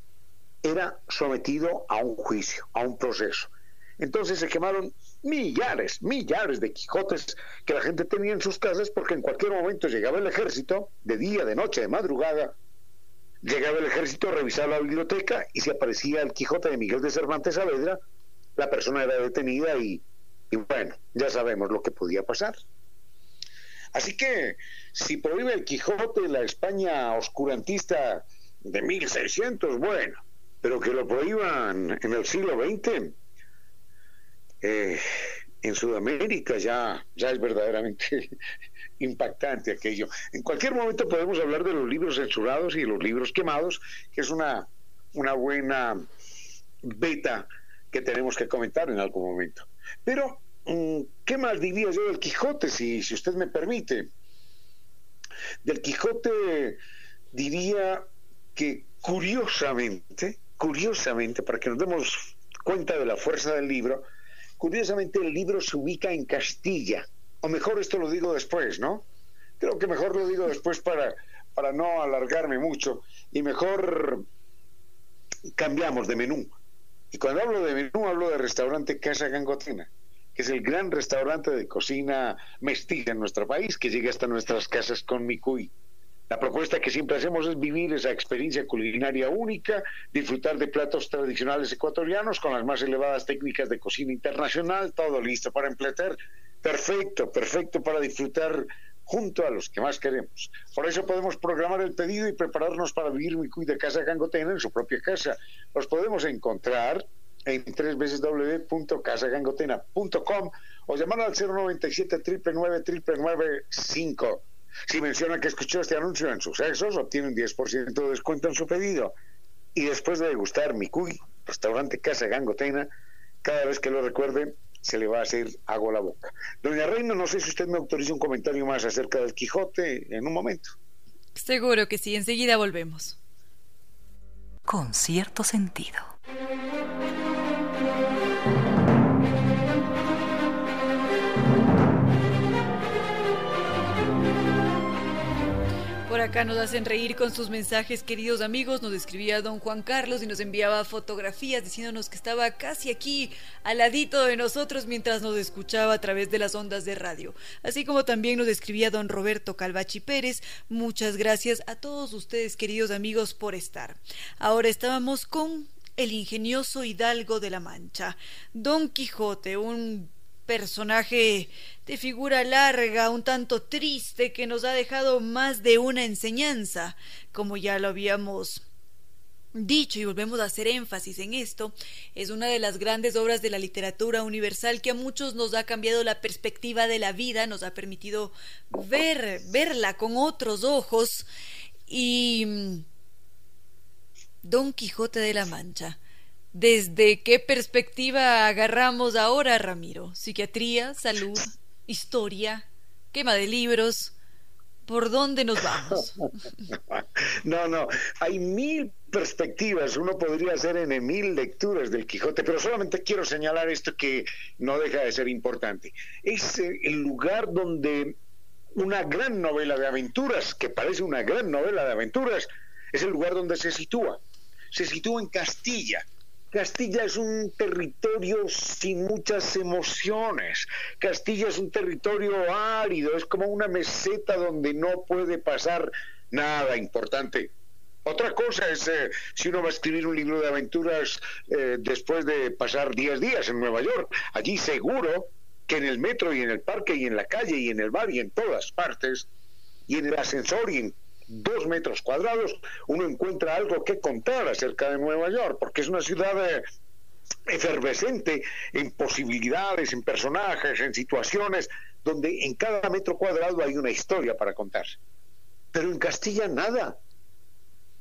era sometido a un juicio, a un proceso. Entonces se quemaron millares, millares de Quijotes que la gente tenía en sus casas porque en cualquier momento llegaba el ejército, de día, de noche, de madrugada, llegaba el ejército a revisar la biblioteca y se aparecía el Quijote de Miguel de Cervantes Saavedra la persona era detenida y, bueno, ya sabemos lo que podía pasar. Así que si prohíbe el Quijote la España oscurantista de 1600, bueno, pero que lo prohíban en el siglo XX, eh, en Sudamérica ya, ya es verdaderamente impactante aquello. En cualquier momento podemos hablar de los libros censurados y los libros quemados, que es una, una buena beta que tenemos que comentar en algún momento. Pero, mm, ¿qué más diría yo del Quijote, si, si usted me permite? Del Quijote diría que curiosamente, curiosamente, para que nos demos cuenta de la fuerza del libro, curiosamente el libro se ubica en Castilla, o mejor esto lo digo después, ¿no? Creo que mejor lo digo después para, para no alargarme mucho y mejor cambiamos de menú. Y cuando hablo de menú, hablo de restaurante Casa Gangotina, que es el gran restaurante de cocina mestiza en nuestro país, que llega hasta nuestras casas con Micuy. La propuesta que siempre hacemos es vivir esa experiencia culinaria única, disfrutar de platos tradicionales ecuatorianos con las más elevadas técnicas de cocina internacional, todo listo para emplear. Perfecto, perfecto para disfrutar junto a los que más queremos. Por eso podemos programar el pedido y prepararnos para vivir mi de casa Gangotena en su propia casa. Los podemos encontrar en www.casagangotena.com o llamar al 097 999 5 Si menciona que escuchó este anuncio en sucesos, obtiene un 10% de descuento en su pedido. Y después de degustar mi cuy, restaurante Casa Gangotena, cada vez que lo recuerde, se le va a hacer agua a la boca. Doña Reina, no sé si usted me autoriza un comentario más acerca del Quijote en un momento. Seguro que sí, enseguida volvemos. Con cierto sentido. Acá nos hacen reír con sus mensajes, queridos amigos. Nos escribía don Juan Carlos y nos enviaba fotografías diciéndonos que estaba casi aquí, al ladito de nosotros, mientras nos escuchaba a través de las ondas de radio. Así como también nos escribía don Roberto Calvachi Pérez. Muchas gracias a todos ustedes, queridos amigos, por estar. Ahora estábamos con el ingenioso Hidalgo de la Mancha, Don Quijote, un personaje de figura larga, un tanto triste, que nos ha dejado más de una enseñanza, como ya lo habíamos dicho, y volvemos a hacer énfasis en esto, es una de las grandes obras de la literatura universal que a muchos nos ha cambiado la perspectiva de la vida, nos ha permitido ver, verla con otros ojos y mm, Don Quijote de la Mancha. ¿Desde qué perspectiva agarramos ahora, Ramiro? ¿Psiquiatría, salud, historia, quema de libros? ¿Por dónde nos vamos? no, no, hay mil perspectivas, uno podría hacer en mil lecturas del Quijote, pero solamente quiero señalar esto que no deja de ser importante. Es el lugar donde una gran novela de aventuras, que parece una gran novela de aventuras, es el lugar donde se sitúa. Se sitúa en Castilla, Castilla es un territorio sin muchas emociones. Castilla es un territorio árido, es como una meseta donde no puede pasar nada importante. Otra cosa es eh, si uno va a escribir un libro de aventuras eh, después de pasar 10 días en Nueva York. Allí seguro que en el metro y en el parque y en la calle y en el bar y en todas partes y en el ascensor y en dos metros cuadrados, uno encuentra algo que contar acerca de Nueva York, porque es una ciudad eh, efervescente en posibilidades, en personajes, en situaciones, donde en cada metro cuadrado hay una historia para contar. Pero en Castilla nada.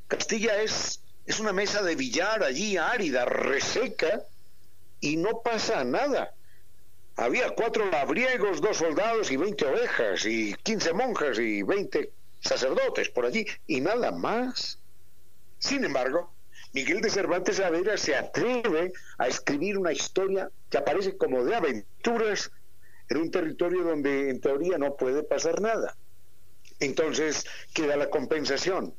Castilla es, es una mesa de billar allí árida, reseca, y no pasa nada. Había cuatro labriegos, dos soldados y veinte ovejas, y quince monjas y veinte sacerdotes por allí y nada más. Sin embargo, Miguel de Cervantes Saavedra se atreve a escribir una historia que aparece como de aventuras en un territorio donde en teoría no puede pasar nada. Entonces queda la compensación.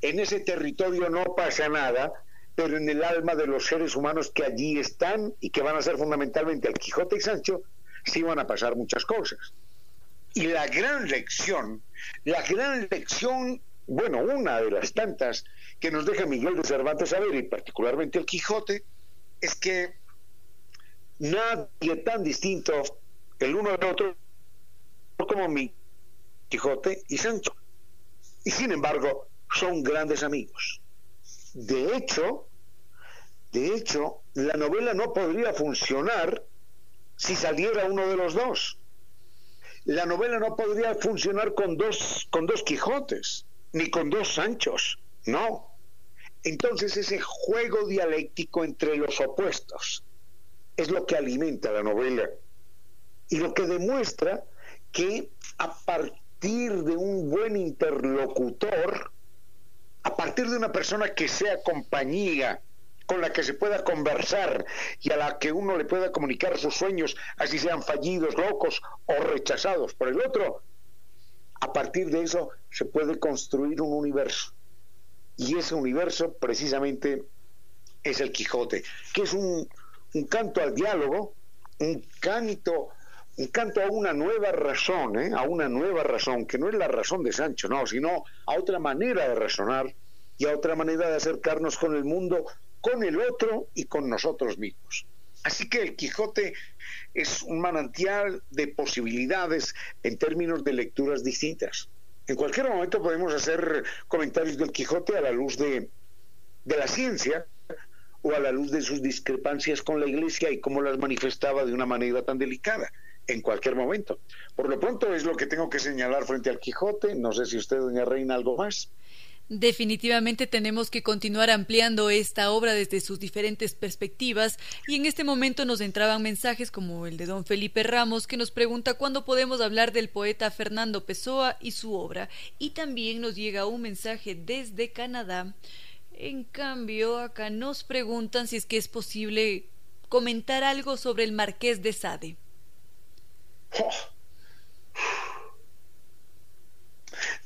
En ese territorio no pasa nada, pero en el alma de los seres humanos que allí están y que van a ser fundamentalmente el Quijote y Sancho, sí van a pasar muchas cosas. Y la gran lección, la gran lección, bueno, una de las tantas que nos deja Miguel de Cervantes saber, y particularmente el Quijote, es que nadie tan distinto el uno del otro como mi Quijote y Sancho. Y sin embargo, son grandes amigos. De hecho, de hecho, la novela no podría funcionar si saliera uno de los dos la novela no podría funcionar con dos, con dos Quijotes, ni con dos Sanchos, no. Entonces ese juego dialéctico entre los opuestos es lo que alimenta la novela y lo que demuestra que a partir de un buen interlocutor, a partir de una persona que sea compañía, con la que se pueda conversar y a la que uno le pueda comunicar sus sueños, así sean fallidos, locos o rechazados por el otro, a partir de eso se puede construir un universo. Y ese universo precisamente es el Quijote, que es un, canto al diálogo, un canto, un canto a una nueva razón, ¿eh? a una nueva razón, que no es la razón de Sancho, no, sino a otra manera de razonar y a otra manera de acercarnos con el mundo con el otro y con nosotros mismos. Así que el Quijote es un manantial de posibilidades en términos de lecturas distintas. En cualquier momento podemos hacer comentarios del Quijote a la luz de, la ciencia o a la luz de sus discrepancias con la Iglesia y cómo las manifestaba de una manera tan delicada en cualquier momento. Por lo pronto es lo que tengo que señalar frente al Quijote. No sé si usted, doña Reina, algo más. Definitivamente tenemos que continuar ampliando esta obra desde sus diferentes perspectivas y en este momento nos entraban mensajes como el de don Felipe Ramos que nos pregunta cuándo podemos hablar del poeta Fernando Pessoa y su obra y también nos llega un mensaje desde Canadá. En cambio, acá nos preguntan si es que es posible comentar algo sobre el Marqués de Sade.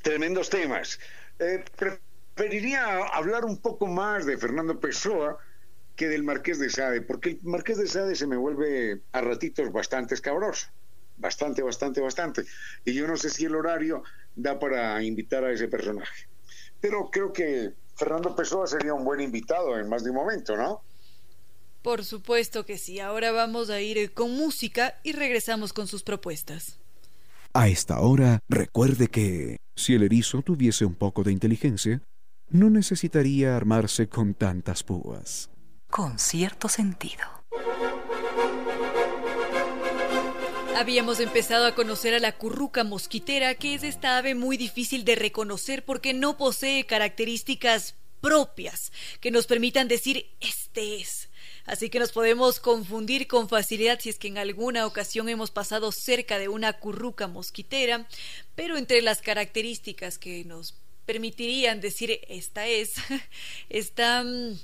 Tremendos temas. Eh, preferiría hablar un poco más de Fernando Pessoa que del Marqués de Sade, porque el Marqués de Sade se me vuelve a ratitos bastante escabroso. Bastante, bastante, bastante. Y yo no sé si el horario da para invitar a ese personaje. Pero creo que Fernando Pessoa sería un buen invitado en más de un momento, ¿no? Por supuesto que sí. Ahora vamos a ir con música y regresamos con sus propuestas. A esta hora, recuerde que si el erizo tuviese un poco de inteligencia, no necesitaría armarse con tantas púas. Con cierto sentido. Habíamos empezado a conocer a la curruca mosquitera, que es esta ave muy difícil de reconocer porque no posee características propias que nos permitan decir este es. Así que nos podemos confundir con facilidad si es que en alguna ocasión hemos pasado cerca de una curruca mosquitera, pero entre las características que nos permitirían decir esta es, está mm,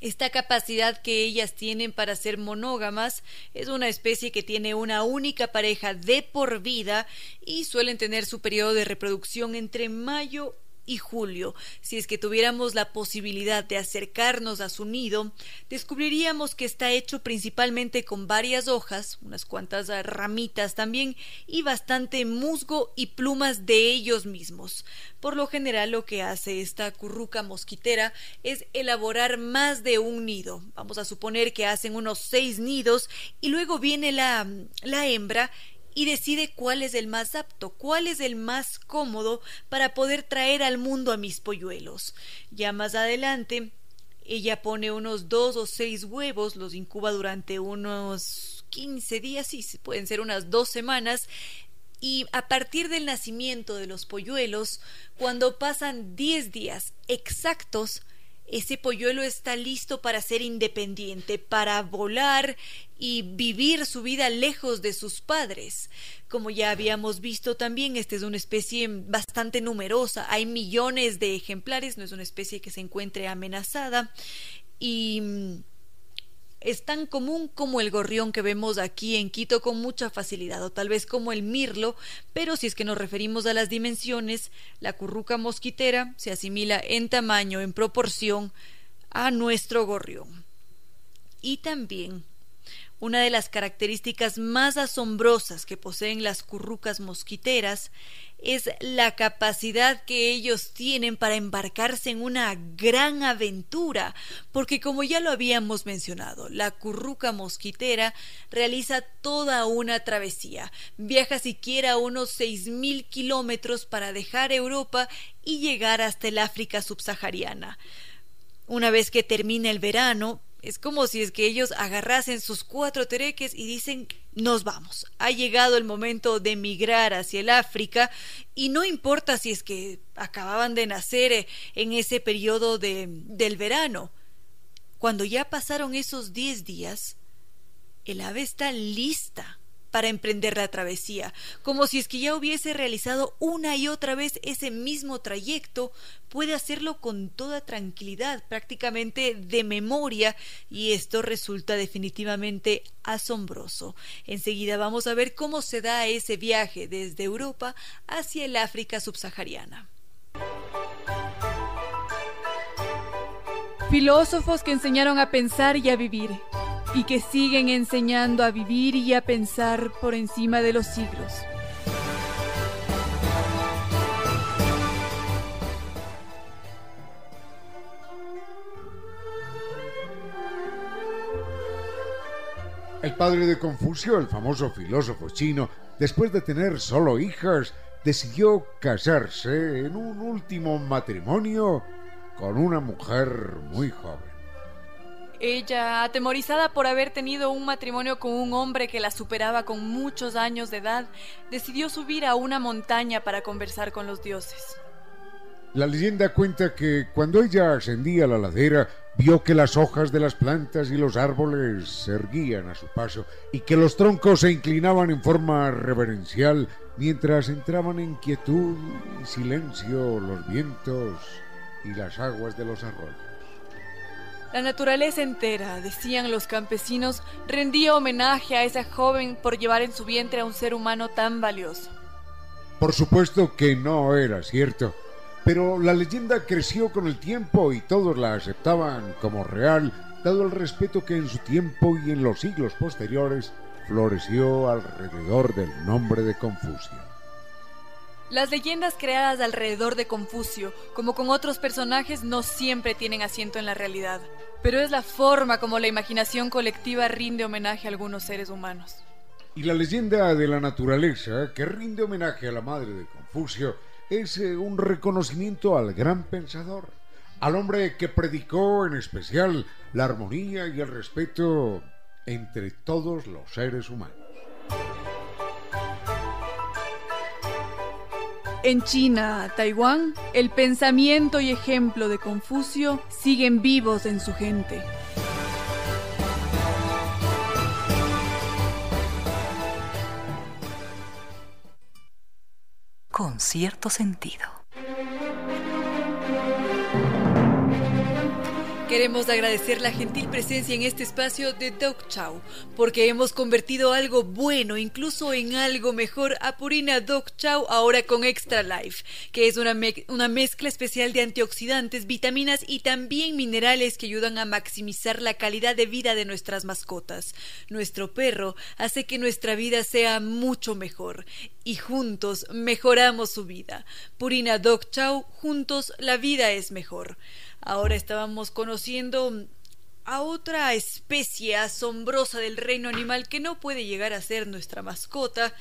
esta capacidad que ellas tienen para ser monógamas es una especie que tiene una única pareja de por vida y suelen tener su periodo de reproducción entre mayo y julio. Si es que tuviéramos la posibilidad de acercarnos a su nido, descubriríamos que está hecho principalmente con varias hojas, unas cuantas ramitas también, y bastante musgo y plumas de ellos mismos. Por lo general lo que hace esta curruca mosquitera es elaborar más de un nido. Vamos a suponer que hacen unos seis nidos y luego viene la, la hembra y decide cuál es el más apto, cuál es el más cómodo para poder traer al mundo a mis polluelos. Ya más adelante, ella pone unos dos o seis huevos, los incuba durante unos quince días, sí, pueden ser unas dos semanas, y a partir del nacimiento de los polluelos, cuando pasan diez días exactos, ese polluelo está listo para ser independiente, para volar y vivir su vida lejos de sus padres. Como ya habíamos visto también, esta es una especie bastante numerosa, hay millones de ejemplares, no es una especie que se encuentre amenazada y mm, es tan común como el gorrión que vemos aquí en Quito con mucha facilidad, o tal vez como el mirlo, pero si es que nos referimos a las dimensiones, la curruca mosquitera se asimila en tamaño, en proporción a nuestro gorrión. Y también una de las características más asombrosas que poseen las currucas mosquiteras es la capacidad que ellos tienen para embarcarse en una gran aventura, porque como ya lo habíamos mencionado, la curruca mosquitera realiza toda una travesía, viaja siquiera unos seis mil kilómetros para dejar Europa y llegar hasta el África subsahariana. Una vez que termina el verano, es como si es que ellos agarrasen sus cuatro tereques y dicen nos vamos. Ha llegado el momento de migrar hacia el África y no importa si es que acababan de nacer eh, en ese periodo de, del verano. Cuando ya pasaron esos diez días, el ave está lista para emprender la travesía, como si es que ya hubiese realizado una y otra vez ese mismo trayecto, puede hacerlo con toda tranquilidad, prácticamente de memoria, y esto resulta definitivamente asombroso. Enseguida vamos a ver cómo se da ese viaje desde Europa hacia el África subsahariana. Filósofos que enseñaron a pensar y a vivir y que siguen enseñando a vivir y a pensar por encima de los siglos. El padre de Confucio, el famoso filósofo chino, después de tener solo hijas, decidió casarse en un último matrimonio con una mujer muy joven. Ella, atemorizada por haber tenido un matrimonio con un hombre que la superaba con muchos años de edad, decidió subir a una montaña para conversar con los dioses. La leyenda cuenta que cuando ella ascendía a la ladera, vio que las hojas de las plantas y los árboles se erguían a su paso y que los troncos se inclinaban en forma reverencial mientras entraban en quietud y silencio los vientos y las aguas de los arroyos. La naturaleza entera, decían los campesinos, rendía homenaje a esa joven por llevar en su vientre a un ser humano tan valioso. Por supuesto que no era cierto, pero la leyenda creció con el tiempo y todos la aceptaban como real, dado el respeto que en su tiempo y en los siglos posteriores floreció alrededor del nombre de Confucio. Las leyendas creadas alrededor de Confucio, como con otros personajes, no siempre tienen asiento en la realidad, pero es la forma como la imaginación colectiva rinde homenaje a algunos seres humanos. Y la leyenda de la naturaleza, que rinde homenaje a la madre de Confucio, es eh, un reconocimiento al gran pensador, al hombre que predicó en especial la armonía y el respeto entre todos los seres humanos. En China, Taiwán, el pensamiento y ejemplo de Confucio siguen vivos en su gente. Con cierto sentido. Queremos agradecer la gentil presencia en este espacio de Dog Chow, porque hemos convertido algo bueno, incluso en algo mejor, a Purina Dog Chow ahora con Extra Life, que es una, una mezcla especial de antioxidantes, vitaminas y también minerales que ayudan a maximizar la calidad de vida de nuestras mascotas. Nuestro perro hace que nuestra vida sea mucho mejor y juntos mejoramos su vida. Purina Dog Chow, juntos la vida es mejor. Ahora estábamos conociendo a otra especie asombrosa del reino animal que no puede llegar a ser nuestra mascota,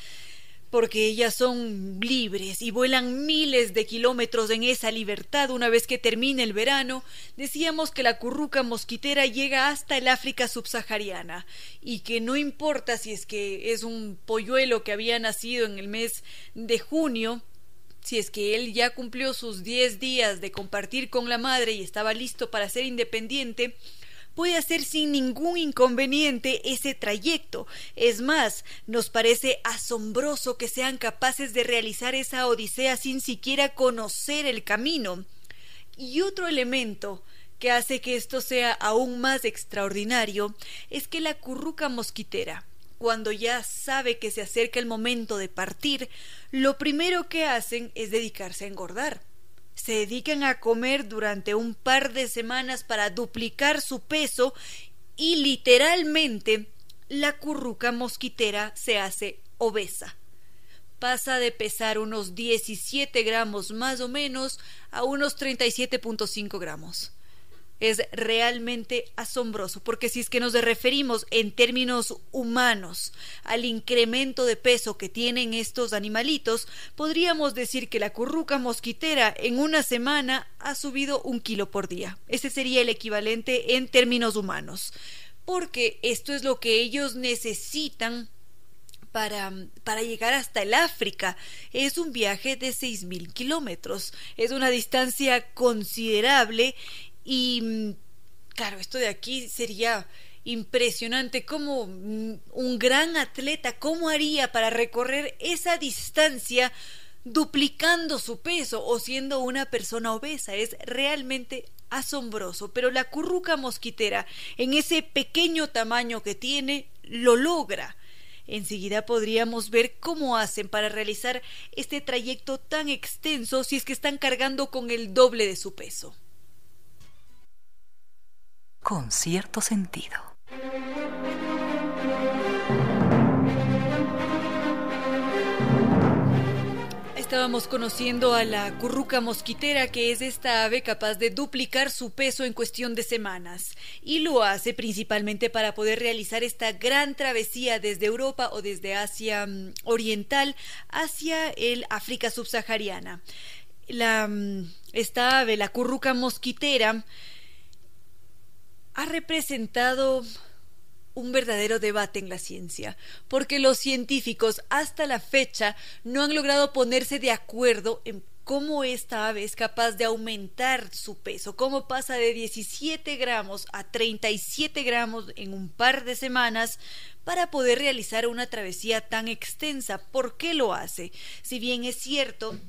porque ellas son libres y vuelan miles de kilómetros en esa libertad una vez que termine el verano, decíamos que la curruca mosquitera llega hasta el África subsahariana y que no importa si es que es un polluelo que había nacido en el mes de junio, si es que él ya cumplió sus diez días de compartir con la madre y estaba listo para ser independiente, puede hacer sin ningún inconveniente ese trayecto. Es más, nos parece asombroso que sean capaces de realizar esa odisea sin siquiera conocer el camino. Y otro elemento que hace que esto sea aún más extraordinario es que la curruca mosquitera, cuando ya sabe que se acerca el momento de partir, lo primero que hacen es dedicarse a engordar. Se dedican a comer durante un par de semanas para duplicar su peso y literalmente la curruca mosquitera se hace obesa. Pasa de pesar unos 17 gramos más o menos a unos 37.5 gramos es realmente asombroso, porque si es que nos referimos en términos humanos al incremento de peso que tienen estos animalitos, podríamos decir que la curruca mosquitera en una semana ha subido un kilo por día. Ese sería el equivalente en términos humanos, porque esto es lo que ellos necesitan para, para, llegar hasta el África. Es un viaje de seis mil kilómetros. Es una distancia considerable y mm, claro, esto de aquí sería impresionante como mm, un gran atleta, ¿cómo haría para recorrer esa distancia duplicando su peso o siendo una persona obesa? Es realmente asombroso, pero la curruca mosquitera, en ese pequeño tamaño que tiene, lo logra. Enseguida podríamos ver cómo hacen para realizar este trayecto tan extenso si es que están cargando con el doble de su peso con cierto sentido. Estábamos conociendo a la curruca mosquitera, que es esta ave capaz de duplicar su peso en cuestión de semanas, y lo hace principalmente para poder realizar esta gran travesía desde Europa o desde Asia mm, Oriental hacia el África subsahariana. La, mm, esta ave, la curruca mosquitera, ha representado un verdadero debate en la ciencia, porque los científicos hasta la fecha no han logrado ponerse de acuerdo en cómo esta ave es capaz de aumentar su peso, cómo pasa de 17 gramos a 37 gramos en un par de semanas para poder realizar una travesía tan extensa. ¿Por qué lo hace? Si bien es cierto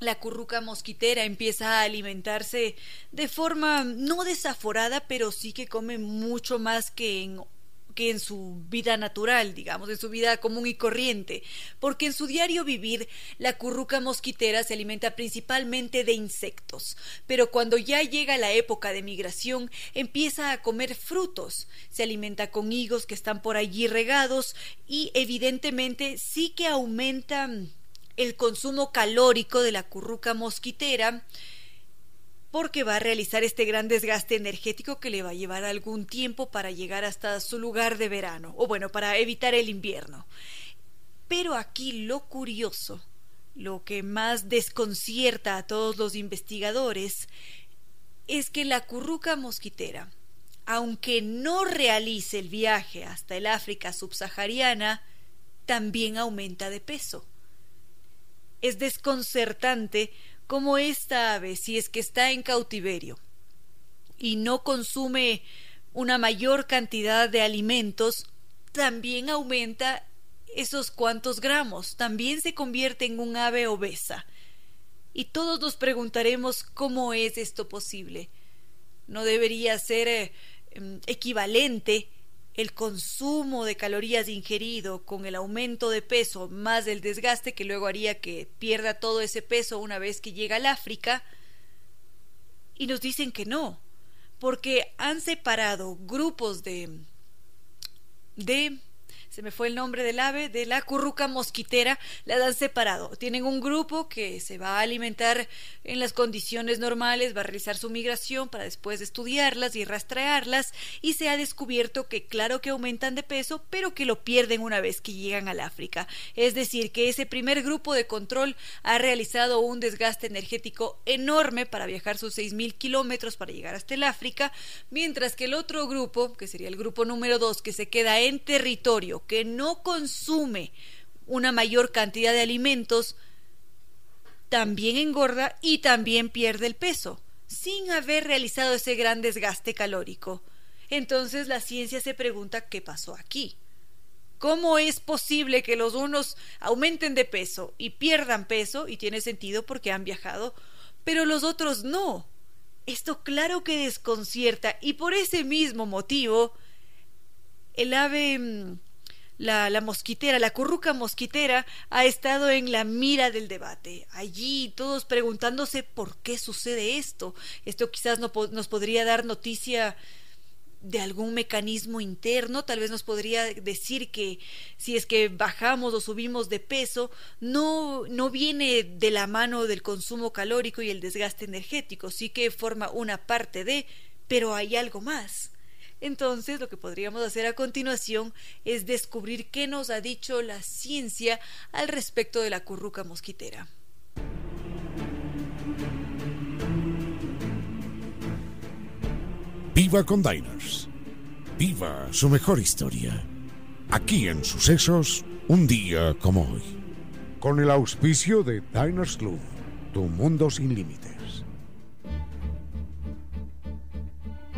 la curruca mosquitera empieza a alimentarse de forma no desaforada, pero sí que come mucho más que en que en su vida natural, digamos, en su vida común y corriente, porque en su diario vivir la curruca mosquitera se alimenta principalmente de insectos, pero cuando ya llega la época de migración empieza a comer frutos, se alimenta con higos que están por allí regados y evidentemente sí que aumenta el consumo calórico de la curruca mosquitera porque va a realizar este gran desgaste energético que le va a llevar algún tiempo para llegar hasta su lugar de verano, o bueno, para evitar el invierno. Pero aquí lo curioso lo que más desconcierta a todos los investigadores es que la curruca mosquitera, aunque no realice el viaje hasta el África subsahariana, también aumenta de peso. Es desconcertante cómo esta ave, si es que está en cautiverio y no consume una mayor cantidad de alimentos, también aumenta esos cuantos gramos, también se convierte en un ave obesa. Y todos nos preguntaremos cómo es esto posible. ¿No debería ser eh, em, equivalente el consumo de calorías ingerido con el aumento de peso más el desgaste que luego haría que pierda todo ese peso una vez que llega al África? Y nos dicen que no, porque han separado grupos de de se me fue el nombre del ave, de la curruca mosquitera, la han separado. Tienen un grupo que se va a alimentar en las condiciones normales, va a realizar su migración para después estudiarlas y rastrearlas y se ha descubierto que claro que aumentan de peso, pero que lo pierden una vez que llegan al África. Es decir, que ese primer grupo de control ha realizado un desgaste energético enorme para viajar sus 6.000 kilómetros para llegar hasta el África, mientras que el otro grupo, que sería el grupo número 2, que se queda en territorio que no consume una mayor cantidad de alimentos, también engorda y también pierde el peso, sin haber realizado ese gran desgaste calórico. Entonces la ciencia se pregunta qué pasó aquí. ¿Cómo es posible que los unos aumenten de peso y pierdan peso? Y tiene sentido porque han viajado, pero los otros no. Esto claro que desconcierta y por ese mismo motivo el ave mm, la, la, mosquitera, la curruca mosquitera, ha estado en la mira del debate. Allí todos preguntándose por qué sucede esto. Esto quizás no, nos podría dar noticia de algún mecanismo interno, tal vez nos podría decir que si es que bajamos o subimos de peso, no, no viene de la mano del consumo calórico y el desgaste energético, sí que forma una parte de, pero hay algo más. Entonces, lo que podríamos hacer a continuación es descubrir qué nos ha dicho la ciencia al respecto de la curruca mosquitera. Viva con Diners. Viva su mejor historia. Aquí en Sucesos, un día como hoy. Con el auspicio de Diners Club, tu mundo sin límites.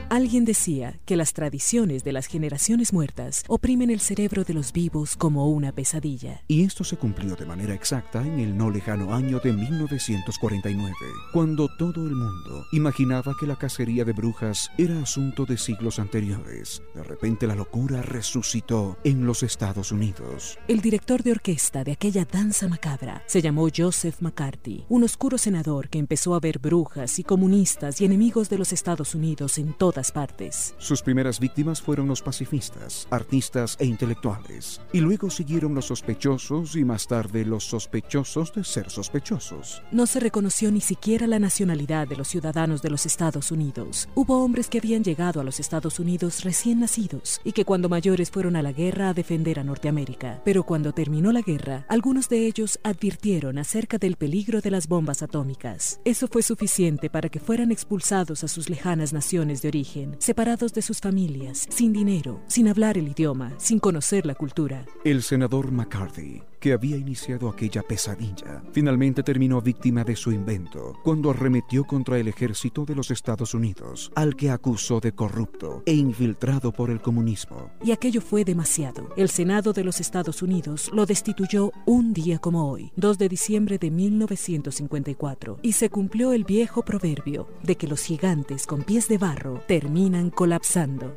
Alguien decía que las tradiciones de las generaciones muertas oprimen el cerebro de los vivos como una pesadilla. Y esto se cumplió de manera exacta en el no lejano año de 1949, cuando todo el mundo imaginaba que la cacería de brujas era asunto de siglos anteriores. De repente la locura resucitó en los Estados Unidos. El director de orquesta de aquella danza macabra se llamó Joseph McCarthy, un oscuro senador que empezó a ver brujas y comunistas y enemigos de los Estados Unidos en partes. Sus primeras víctimas fueron los pacifistas, artistas e intelectuales, y luego siguieron los sospechosos y más tarde los sospechosos de ser sospechosos. No se reconoció ni siquiera la nacionalidad de los ciudadanos de los Estados Unidos. Hubo hombres que habían llegado a los Estados Unidos recién nacidos y que cuando mayores fueron a la guerra a defender a Norteamérica. Pero cuando terminó la guerra, algunos de ellos advirtieron acerca del peligro de las bombas atómicas. Eso fue suficiente para que fueran expulsados a sus lejanas naciones de origen separados de sus familias, sin dinero, sin hablar el idioma, sin conocer la cultura. El senador McCarthy que había iniciado aquella pesadilla, finalmente terminó víctima de su invento cuando arremetió contra el ejército de los Estados Unidos, al que acusó de corrupto e infiltrado por el comunismo. Y aquello fue demasiado. El Senado de los Estados Unidos lo destituyó un día como hoy, 2 de diciembre de 1954, y se cumplió el viejo proverbio de que los gigantes con pies de barro terminan colapsando.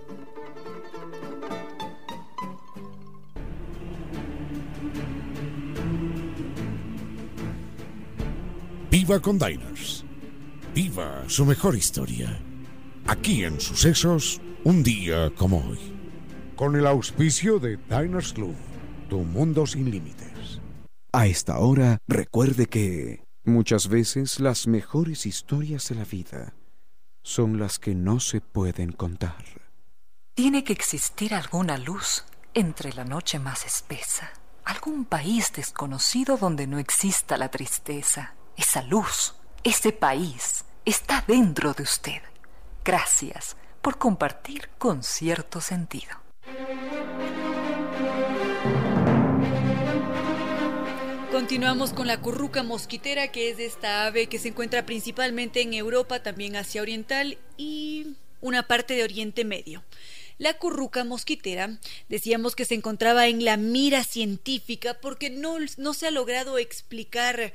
Viva con Diners. Viva su mejor historia. Aquí en Sucesos, un día como hoy. Con el auspicio de Diners Club, tu mundo sin límites. A esta hora, recuerde que muchas veces las mejores historias de la vida son las que no se pueden contar. Tiene que existir alguna luz entre la noche más espesa algún país desconocido donde no exista la tristeza. Esa luz, ese país, está dentro de usted. Gracias por compartir con cierto sentido. Continuamos con la curruca mosquitera, que es esta ave que se encuentra principalmente en Europa, también Asia Oriental y una parte de Oriente Medio. La curruca mosquitera decíamos que se encontraba en la mira científica porque no, no se ha logrado explicar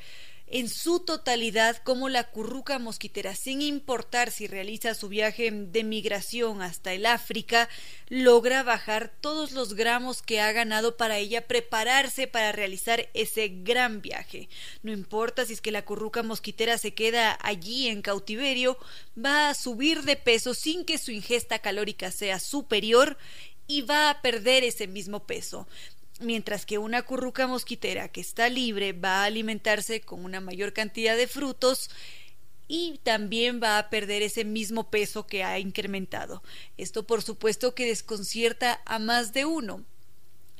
en su totalidad como la curruca mosquitera, sin importar si realiza su viaje de migración hasta el África, logra bajar todos los gramos que ha ganado para ella prepararse para realizar ese gran viaje. No importa si es que la curruca mosquitera se queda allí en cautiverio, va a subir de peso sin que su ingesta calórica sea superior y va a perder ese mismo peso mientras que una curruca mosquitera que está libre va a alimentarse con una mayor cantidad de frutos y también va a perder ese mismo peso que ha incrementado. Esto por supuesto que desconcierta a más de uno.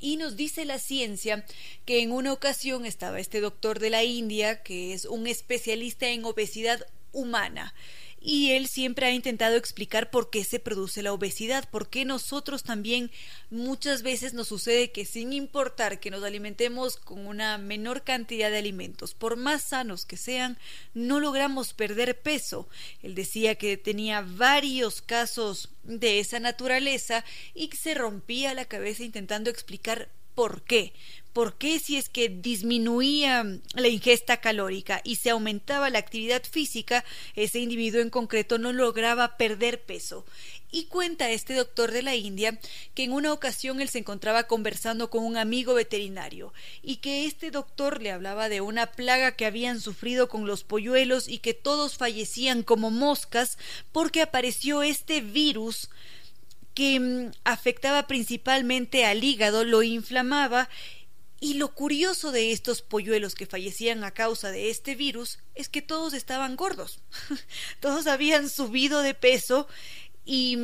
Y nos dice la ciencia que en una ocasión estaba este doctor de la India, que es un especialista en obesidad humana, y él siempre ha intentado explicar por qué se produce la obesidad, por qué nosotros también muchas veces nos sucede que sin importar que nos alimentemos con una menor cantidad de alimentos, por más sanos que sean, no logramos perder peso. Él decía que tenía varios casos de esa naturaleza y que se rompía la cabeza intentando explicar por qué. ¿Por qué si es que disminuía la ingesta calórica y se aumentaba la actividad física, ese individuo en concreto no lograba perder peso? Y cuenta este doctor de la India que en una ocasión él se encontraba conversando con un amigo veterinario y que este doctor le hablaba de una plaga que habían sufrido con los polluelos y que todos fallecían como moscas porque apareció este virus que mm, afectaba principalmente al hígado, lo inflamaba y lo curioso de estos polluelos que fallecían a causa de este virus es que todos estaban gordos. todos habían subido de peso y,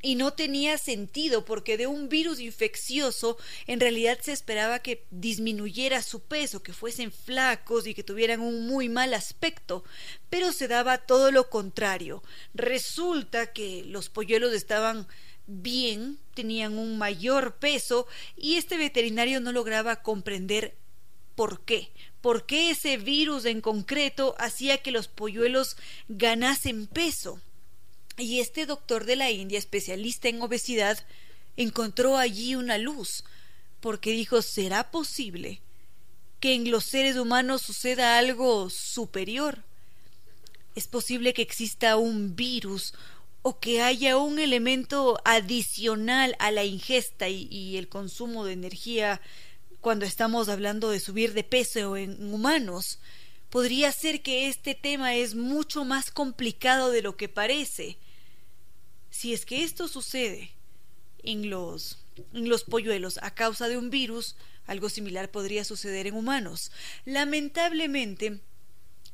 y no tenía sentido porque de un virus infeccioso en realidad se esperaba que disminuyera su peso, que fuesen flacos y que tuvieran un muy mal aspecto, pero se daba todo lo contrario. Resulta que los polluelos estaban bien, tenían un mayor peso y este veterinario no lograba comprender por qué. ¿Por qué ese virus en concreto hacía que los polluelos ganasen peso? Y este doctor de la India, especialista en obesidad, encontró allí una luz, porque dijo, ¿será posible que en los seres humanos suceda algo superior? ¿Es posible que exista un virus, o que haya un elemento adicional a la ingesta y, el consumo de energía cuando estamos hablando de subir de peso en humanos. Podría ser que este tema es mucho más complicado de lo que parece. Si es que esto sucede en los, en los polluelos a causa de un virus, algo similar podría suceder en humanos. Lamentablemente,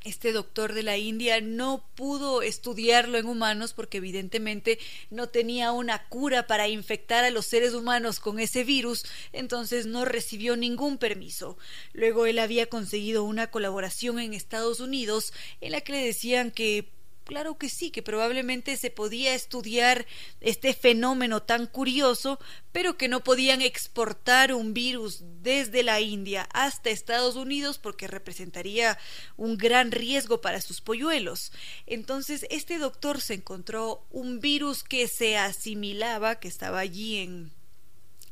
este doctor de la India no pudo estudiarlo en humanos porque evidentemente no tenía una cura para infectar a los seres humanos con ese virus, entonces no recibió ningún permiso. Luego él había conseguido una colaboración en Estados Unidos en la que le decían que Claro que sí, que probablemente se podía estudiar este fenómeno tan curioso, pero que no podían exportar un virus desde la India hasta Estados Unidos porque representaría un gran riesgo para sus polluelos. Entonces, este doctor se encontró un virus que se asimilaba, que estaba allí en,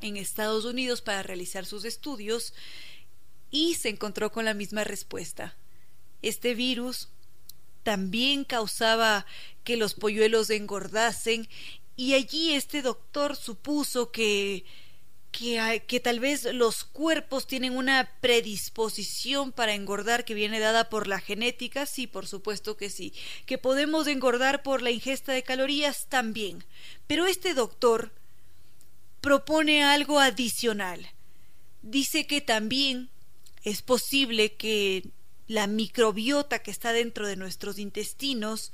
en Estados Unidos para realizar sus estudios, y se encontró con la misma respuesta. Este virus también causaba que los polluelos engordasen y allí este doctor supuso que que, que, tal vez los cuerpos tienen una predisposición para engordar que viene dada por la genética, sí, por supuesto que sí, que podemos engordar por la ingesta de calorías también. Pero este doctor propone algo adicional. Dice que también es posible que la microbiota que está dentro de nuestros intestinos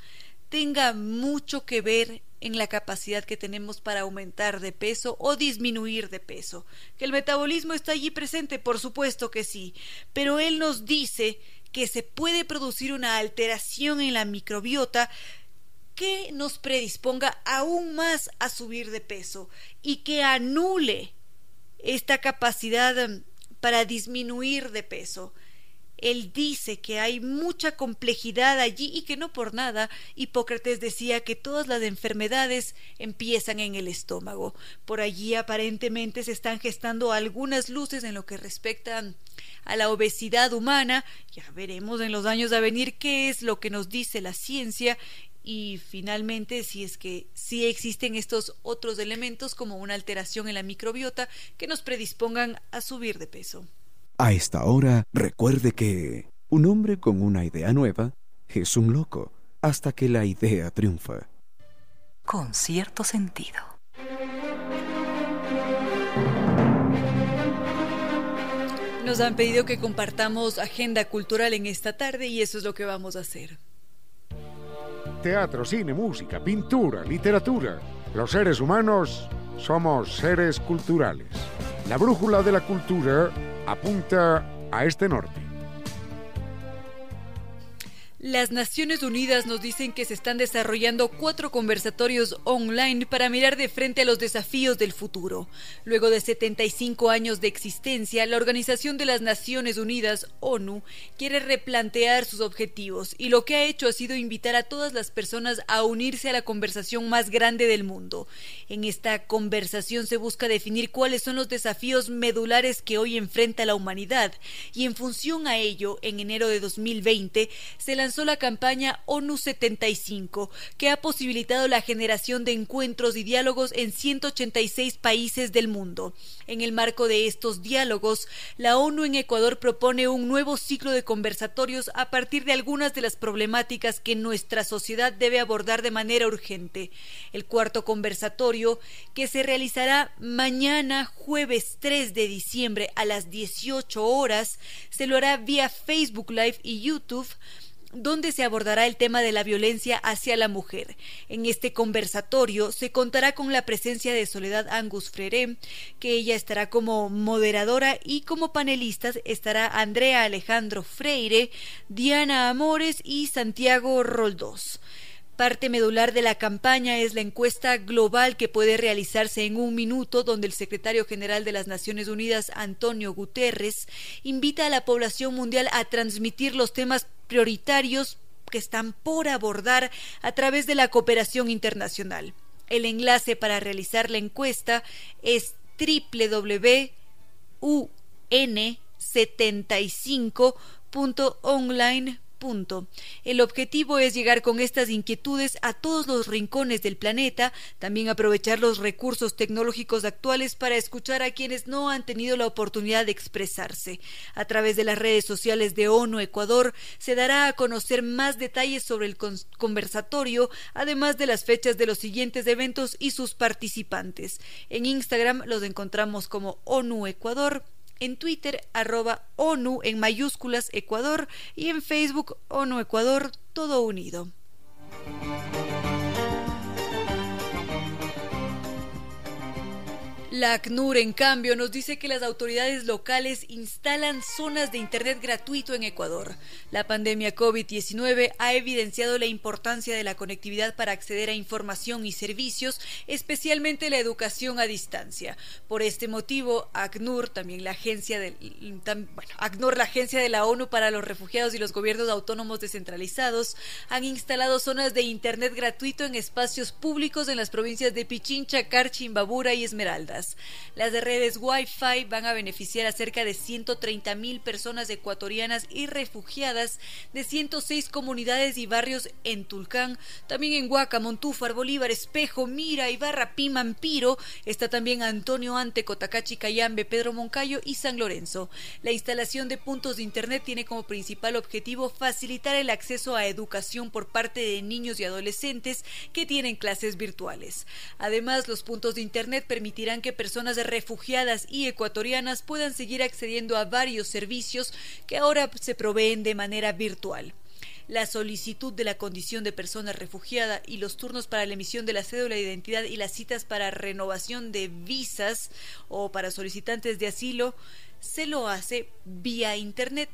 tenga mucho que ver en la capacidad que tenemos para aumentar de peso o disminuir de peso. Que el metabolismo está allí presente, por supuesto que sí, pero él nos dice que se puede producir una alteración en la microbiota que nos predisponga aún más a subir de peso y que anule esta capacidad mm, para disminuir de peso. Él dice que hay mucha complejidad allí y que no por nada Hipócrates decía que todas las enfermedades empiezan en el estómago. Por allí aparentemente se están gestando algunas luces en lo que respecta a la obesidad humana. Ya veremos en los años a venir qué es lo que nos dice la ciencia y finalmente si es que sí existen estos otros elementos como una alteración en la microbiota que nos predispongan a subir de peso. A esta hora, recuerde que un hombre con una idea nueva es un loco hasta que la idea triunfa. Con cierto sentido. Nos han pedido que compartamos agenda cultural en esta tarde y eso es lo que vamos a hacer. Teatro, cine, música, pintura, literatura. Los seres humanos somos seres culturales. La brújula de la cultura apunta a este norte. Las Naciones Unidas nos dicen que se están desarrollando cuatro conversatorios online para mirar de frente a los desafíos del futuro. Luego de 75 años de existencia, la Organización de las Naciones Unidas, ONU, quiere replantear sus objetivos y lo que ha hecho ha sido invitar a todas las personas a unirse a la conversación más grande del mundo. En esta conversación se busca definir cuáles son los desafíos medulares que hoy enfrenta la humanidad y en función a ello, en enero de 2020, se lanzó lanzó la campaña ONU 75, que ha posibilitado la generación de encuentros y diálogos en 186 países del mundo. En el marco de estos diálogos, la ONU en Ecuador propone un nuevo ciclo de conversatorios a partir de algunas de las problemáticas que nuestra sociedad debe abordar de manera urgente. El cuarto conversatorio, que se realizará mañana jueves 3 de diciembre a las 18 horas, se lo hará vía Facebook Live y YouTube donde se abordará el tema de la violencia hacia la mujer. En este conversatorio se contará con la presencia de Soledad Angus Frere, que ella estará como moderadora y como panelistas estará Andrea Alejandro Freire, Diana Amores y Santiago Roldós. Parte medular de la campaña es la encuesta global que puede realizarse en un minuto, donde el secretario general de las Naciones Unidas, Antonio Guterres, invita a la población mundial a transmitir los temas prioritarios que están por abordar a través de la cooperación internacional. El enlace para realizar la encuesta es www.un75.online punto. El objetivo es llegar con estas inquietudes a todos los rincones del planeta, también aprovechar los recursos tecnológicos actuales para escuchar a quienes no han tenido la oportunidad de expresarse. A través de las redes sociales de ONU Ecuador se dará a conocer más detalles sobre el conversatorio, además de las fechas de los siguientes eventos y sus participantes. En Instagram los encontramos como ONU Ecuador en Twitter arroba ONU en mayúsculas Ecuador y en Facebook ONU Ecuador todo unido. La ACNUR, en cambio, nos dice que las autoridades locales instalan zonas de Internet gratuito en Ecuador. La pandemia COVID-19 ha evidenciado la importancia de la conectividad para acceder a información y servicios, especialmente la educación a distancia. Por este motivo, ACNUR, también la agencia de, ACNUR, la agencia de la ONU para los refugiados y los gobiernos autónomos descentralizados, han instalado zonas de Internet gratuito en espacios públicos en las provincias de Pichincha, Carchi, Imbabura y Esmeraldas. Las redes Wi-Fi van a beneficiar a cerca de 130 mil personas ecuatorianas y refugiadas de 106 comunidades y barrios en Tulcán, también en Huaca, Montúfar, Bolívar, Espejo, Mira, Ibarra, Pimampiro. Está también Antonio Ante, Cotacachi, Cayambe, Pedro Moncayo y San Lorenzo. La instalación de puntos de Internet tiene como principal objetivo facilitar el acceso a educación por parte de niños y adolescentes que tienen clases virtuales. Además, los puntos de Internet permitirán que personas refugiadas y ecuatorianas puedan seguir accediendo a varios servicios que ahora se proveen de manera virtual. la solicitud de la condición de persona refugiada y los turnos para la emisión de la cédula de identidad y las citas para renovación de visas o para solicitantes de asilo se lo hace vía Internet.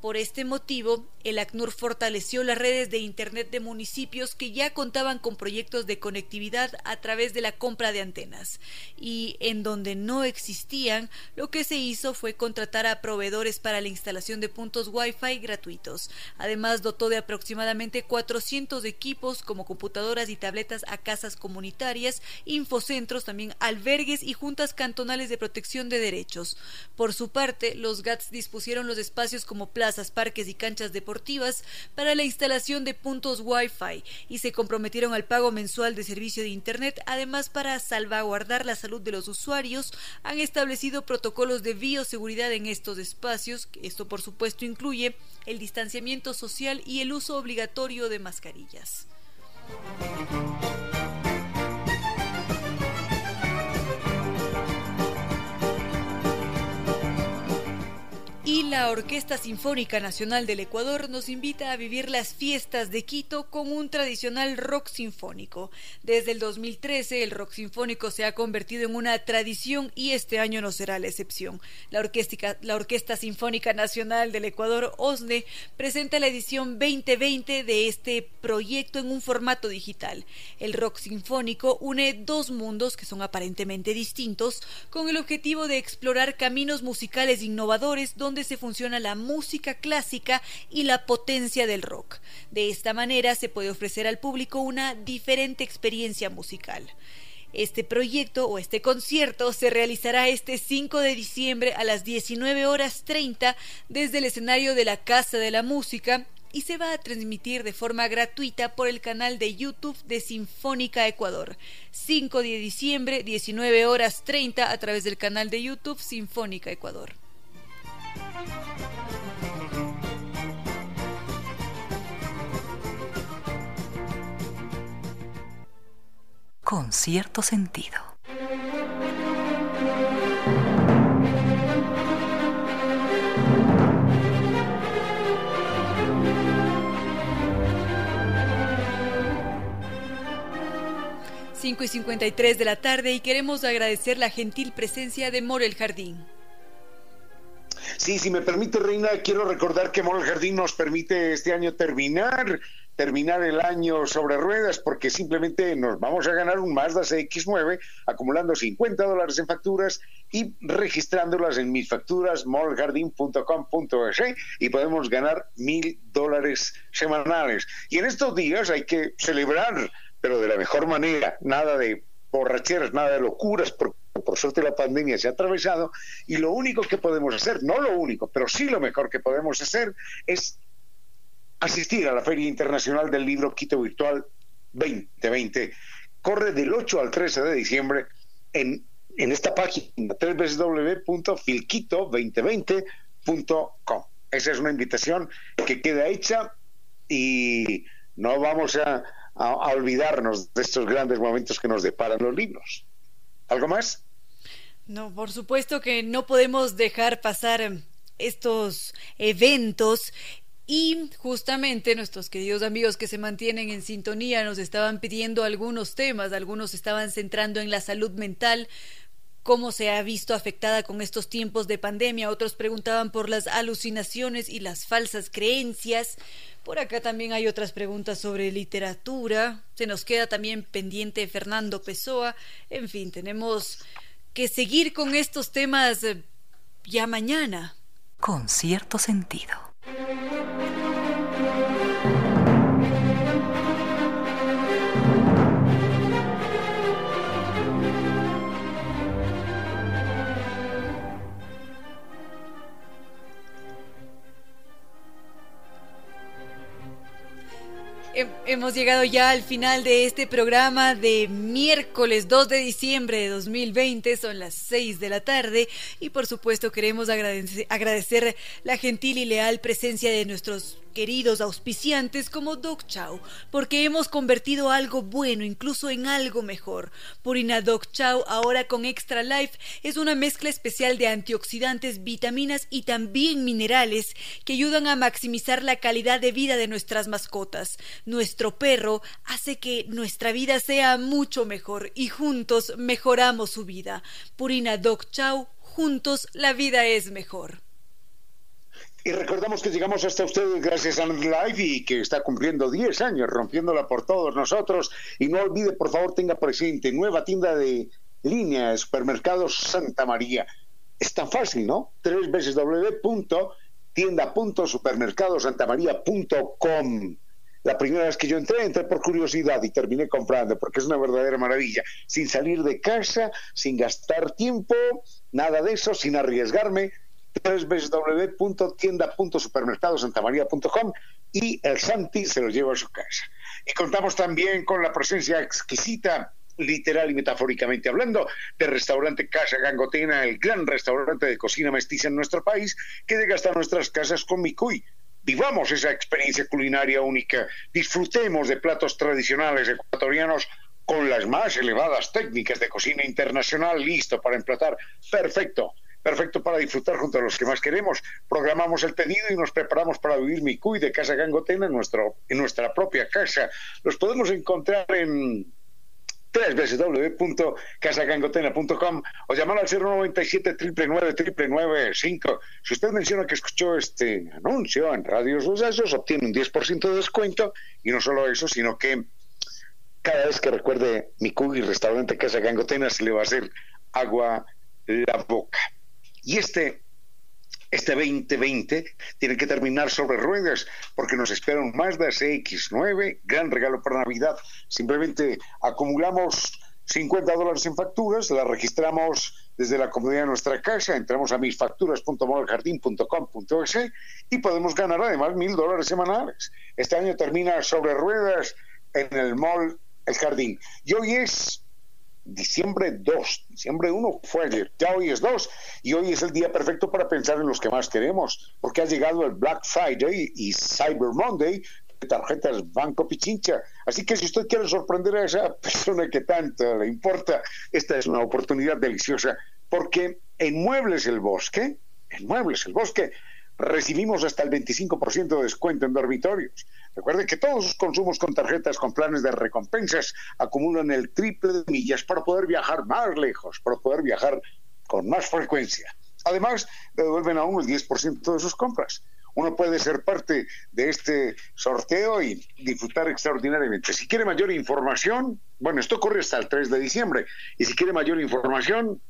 Por este motivo, el ACNUR fortaleció las redes de Internet de municipios que ya contaban con proyectos de conectividad a través de la compra de antenas. Y en donde no existían, lo que se hizo fue contratar a proveedores para la instalación de puntos Wi-Fi gratuitos. Además, dotó de aproximadamente 400 equipos como computadoras y tabletas a casas comunitarias, infocentros, también albergues y juntas cantonales de protección de derechos. Por su parte, los GATS dispusieron los espacios como plazas, parques y canchas deportivas para la instalación de puntos Wi-Fi y se comprometieron al pago mensual de servicio de Internet. Además, para salvaguardar la salud de los usuarios, han establecido protocolos de bioseguridad en estos espacios. Esto, por supuesto, incluye el distanciamiento social y el uso obligatorio de mascarillas. Y la Orquesta Sinfónica Nacional del Ecuador nos invita a vivir las fiestas de Quito con un tradicional rock sinfónico. Desde el 2013 el rock sinfónico se ha convertido en una tradición y este año no será la excepción. La la Orquesta Sinfónica Nacional del Ecuador, OSNE, presenta la edición 2020 de este proyecto en un formato digital. El rock sinfónico une dos mundos que son aparentemente distintos con el objetivo de explorar caminos musicales innovadores donde se funciona la música clásica y la potencia del rock. De esta manera se puede ofrecer al público una diferente experiencia musical. Este proyecto o este concierto se realizará este 5 de diciembre a las 19 horas 30 desde el escenario de la Casa de la Música y se va a transmitir de forma gratuita por el canal de YouTube de Sinfónica Ecuador. 5 de diciembre, 19 horas 30 a través del canal de YouTube Sinfónica Ecuador. Con cierto sentido. Cinco y 53 de la tarde y queremos agradecer la gentil presencia de Morel Jardín. Sí, si me permite, Reina, quiero recordar que Mall Jardín nos permite este año terminar terminar el año sobre ruedas porque simplemente nos vamos a ganar un Mazda CX9 acumulando 50 dólares en facturas y registrándolas en mis facturas mallgarden.com.es y podemos ganar mil dólares semanales. Y en estos días hay que celebrar, pero de la mejor manera, nada de borracheras, nada de locuras, porque por suerte la pandemia se ha atravesado y lo único que podemos hacer, no lo único, pero sí lo mejor que podemos hacer es asistir a la Feria Internacional del Libro Quito Virtual 2020. Corre del 8 al 13 de diciembre en, en esta página www.filquito2020.com. Esa es una invitación que queda hecha y no vamos a, a olvidarnos de estos grandes momentos que nos deparan los libros. ¿Algo más? No, por supuesto que no podemos dejar pasar em, estos eventos y justamente nuestros queridos amigos que se mantienen en sintonía nos estaban pidiendo algunos temas, algunos estaban centrando en la salud mental, cómo se ha visto afectada con estos tiempos de pandemia, otros preguntaban por las alucinaciones y las falsas creencias. Por acá también hay otras preguntas sobre literatura. Se nos queda también pendiente Fernando Pessoa. En fin, tenemos que seguir con estos temas eh, ya mañana. Con cierto sentido. Hemos llegado ya al final de este programa de miércoles 2 de diciembre de 2020, son las 6 de la tarde y por supuesto queremos agradecer, agradecer la gentil y leal presencia de nuestros queridos auspiciantes como Doc Chow, porque hemos convertido algo bueno incluso en algo mejor. Purina Doc Chow, ahora con Extra Life, es una mezcla especial de antioxidantes, vitaminas y también minerales que ayudan a maximizar la calidad de vida de nuestras mascotas. Nuestro perro hace que nuestra vida sea mucho mejor y juntos mejoramos su vida. Purina Doc Chow, juntos la vida es mejor. Y recordamos que llegamos hasta ustedes gracias a Live y que está cumpliendo 10 años, rompiéndola por todos nosotros. Y no olvide, por favor, tenga presente, nueva tienda de línea de supermercados Santa María. Es tan fácil, ¿no? Tres veces www.tienda.supermercadosantamaría.com. La primera vez que yo entré, entré por curiosidad y terminé comprando, porque es una verdadera maravilla. Sin salir de casa, sin gastar tiempo, nada de eso, sin arriesgarme www.tienda.supermercadosantamaría.com y el Santi se lo lleva a su casa. Y contamos también con la presencia exquisita literal y metafóricamente hablando, del restaurante Casa Gangotena, el gran restaurante de cocina mestiza en nuestro país, que llega hasta nuestras casas con Micuy. Vivamos esa experiencia culinaria única, disfrutemos de platos tradicionales ecuatorianos con las más elevadas técnicas de cocina internacional, listo para emplatar. Perfecto perfecto para disfrutar junto a los que más queremos. Programamos el pedido y nos preparamos para vivir mi cuy de Casa Gangotena en, nuestro, en nuestra propia casa. Los podemos encontrar en www.casagangotena.com o llamar al 097 999 Si usted menciona que escuchó este anuncio en Radio Sucesos, obtiene un 10% de descuento y no solo eso, sino que cada vez que recuerde mi cuy restaurante Casa Gangotena se le va a hacer agua la boca. Y este, este 2020 tiene que terminar sobre ruedas porque nos espera un Mazda CX9, gran regalo para Navidad. Simplemente acumulamos 50 dólares en facturas, la registramos desde la comodidad de nuestra casa, entramos a misfacturas.modaljardín.com.es y podemos ganar además mil dólares semanales. Este año termina sobre ruedas en el mall El Jardín. Y hoy es diciembre 2, diciembre 1 fue ayer, ya hoy es 2 y hoy es el día perfecto para pensar en los que más queremos, porque ha llegado el Black Friday y Cyber Monday de tarjetas Banco Pichincha. Así que si usted quiere sorprender a esa persona que tanto le importa, esta es una oportunidad deliciosa, porque en Muebles el Bosque, en Muebles el Bosque, recibimos hasta el 25% de descuento en dormitorios. Recuerde que todos los consumos con tarjetas con planes de recompensas acumulan el triple de millas para poder viajar más lejos, para poder viajar con más frecuencia. Además, le devuelven a uno el 10% de sus compras. Uno puede ser parte de este sorteo y disfrutar extraordinariamente. Si quiere mayor información, bueno, esto ocurre hasta el 3 de diciembre. Y si quiere mayor información,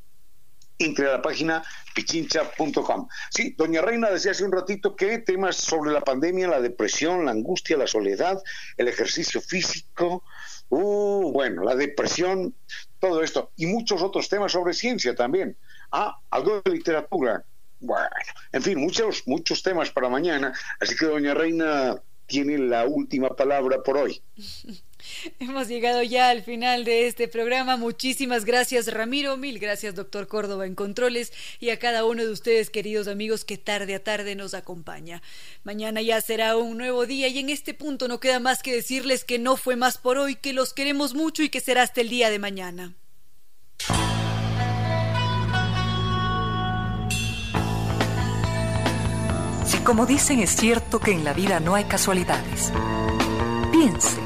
entre a la página pichincha.com. Sí, doña Reina decía hace un ratito que temas sobre la pandemia, la depresión, la angustia, la soledad, el ejercicio físico, uh, bueno, la depresión, todo esto, y muchos otros temas sobre ciencia también. Ah, algo de literatura. Bueno, en fin, muchos, muchos temas para mañana, así que doña Reina tiene la última palabra por hoy. Hemos llegado ya al final de este programa. Muchísimas gracias Ramiro, mil gracias doctor Córdoba en Controles y a cada uno de ustedes queridos amigos que tarde a tarde nos acompaña. Mañana ya será un nuevo día y en este punto no queda más que decirles que no fue más por hoy, que los queremos mucho y que será hasta el día de mañana. Si como dicen es cierto que en la vida no hay casualidades, piense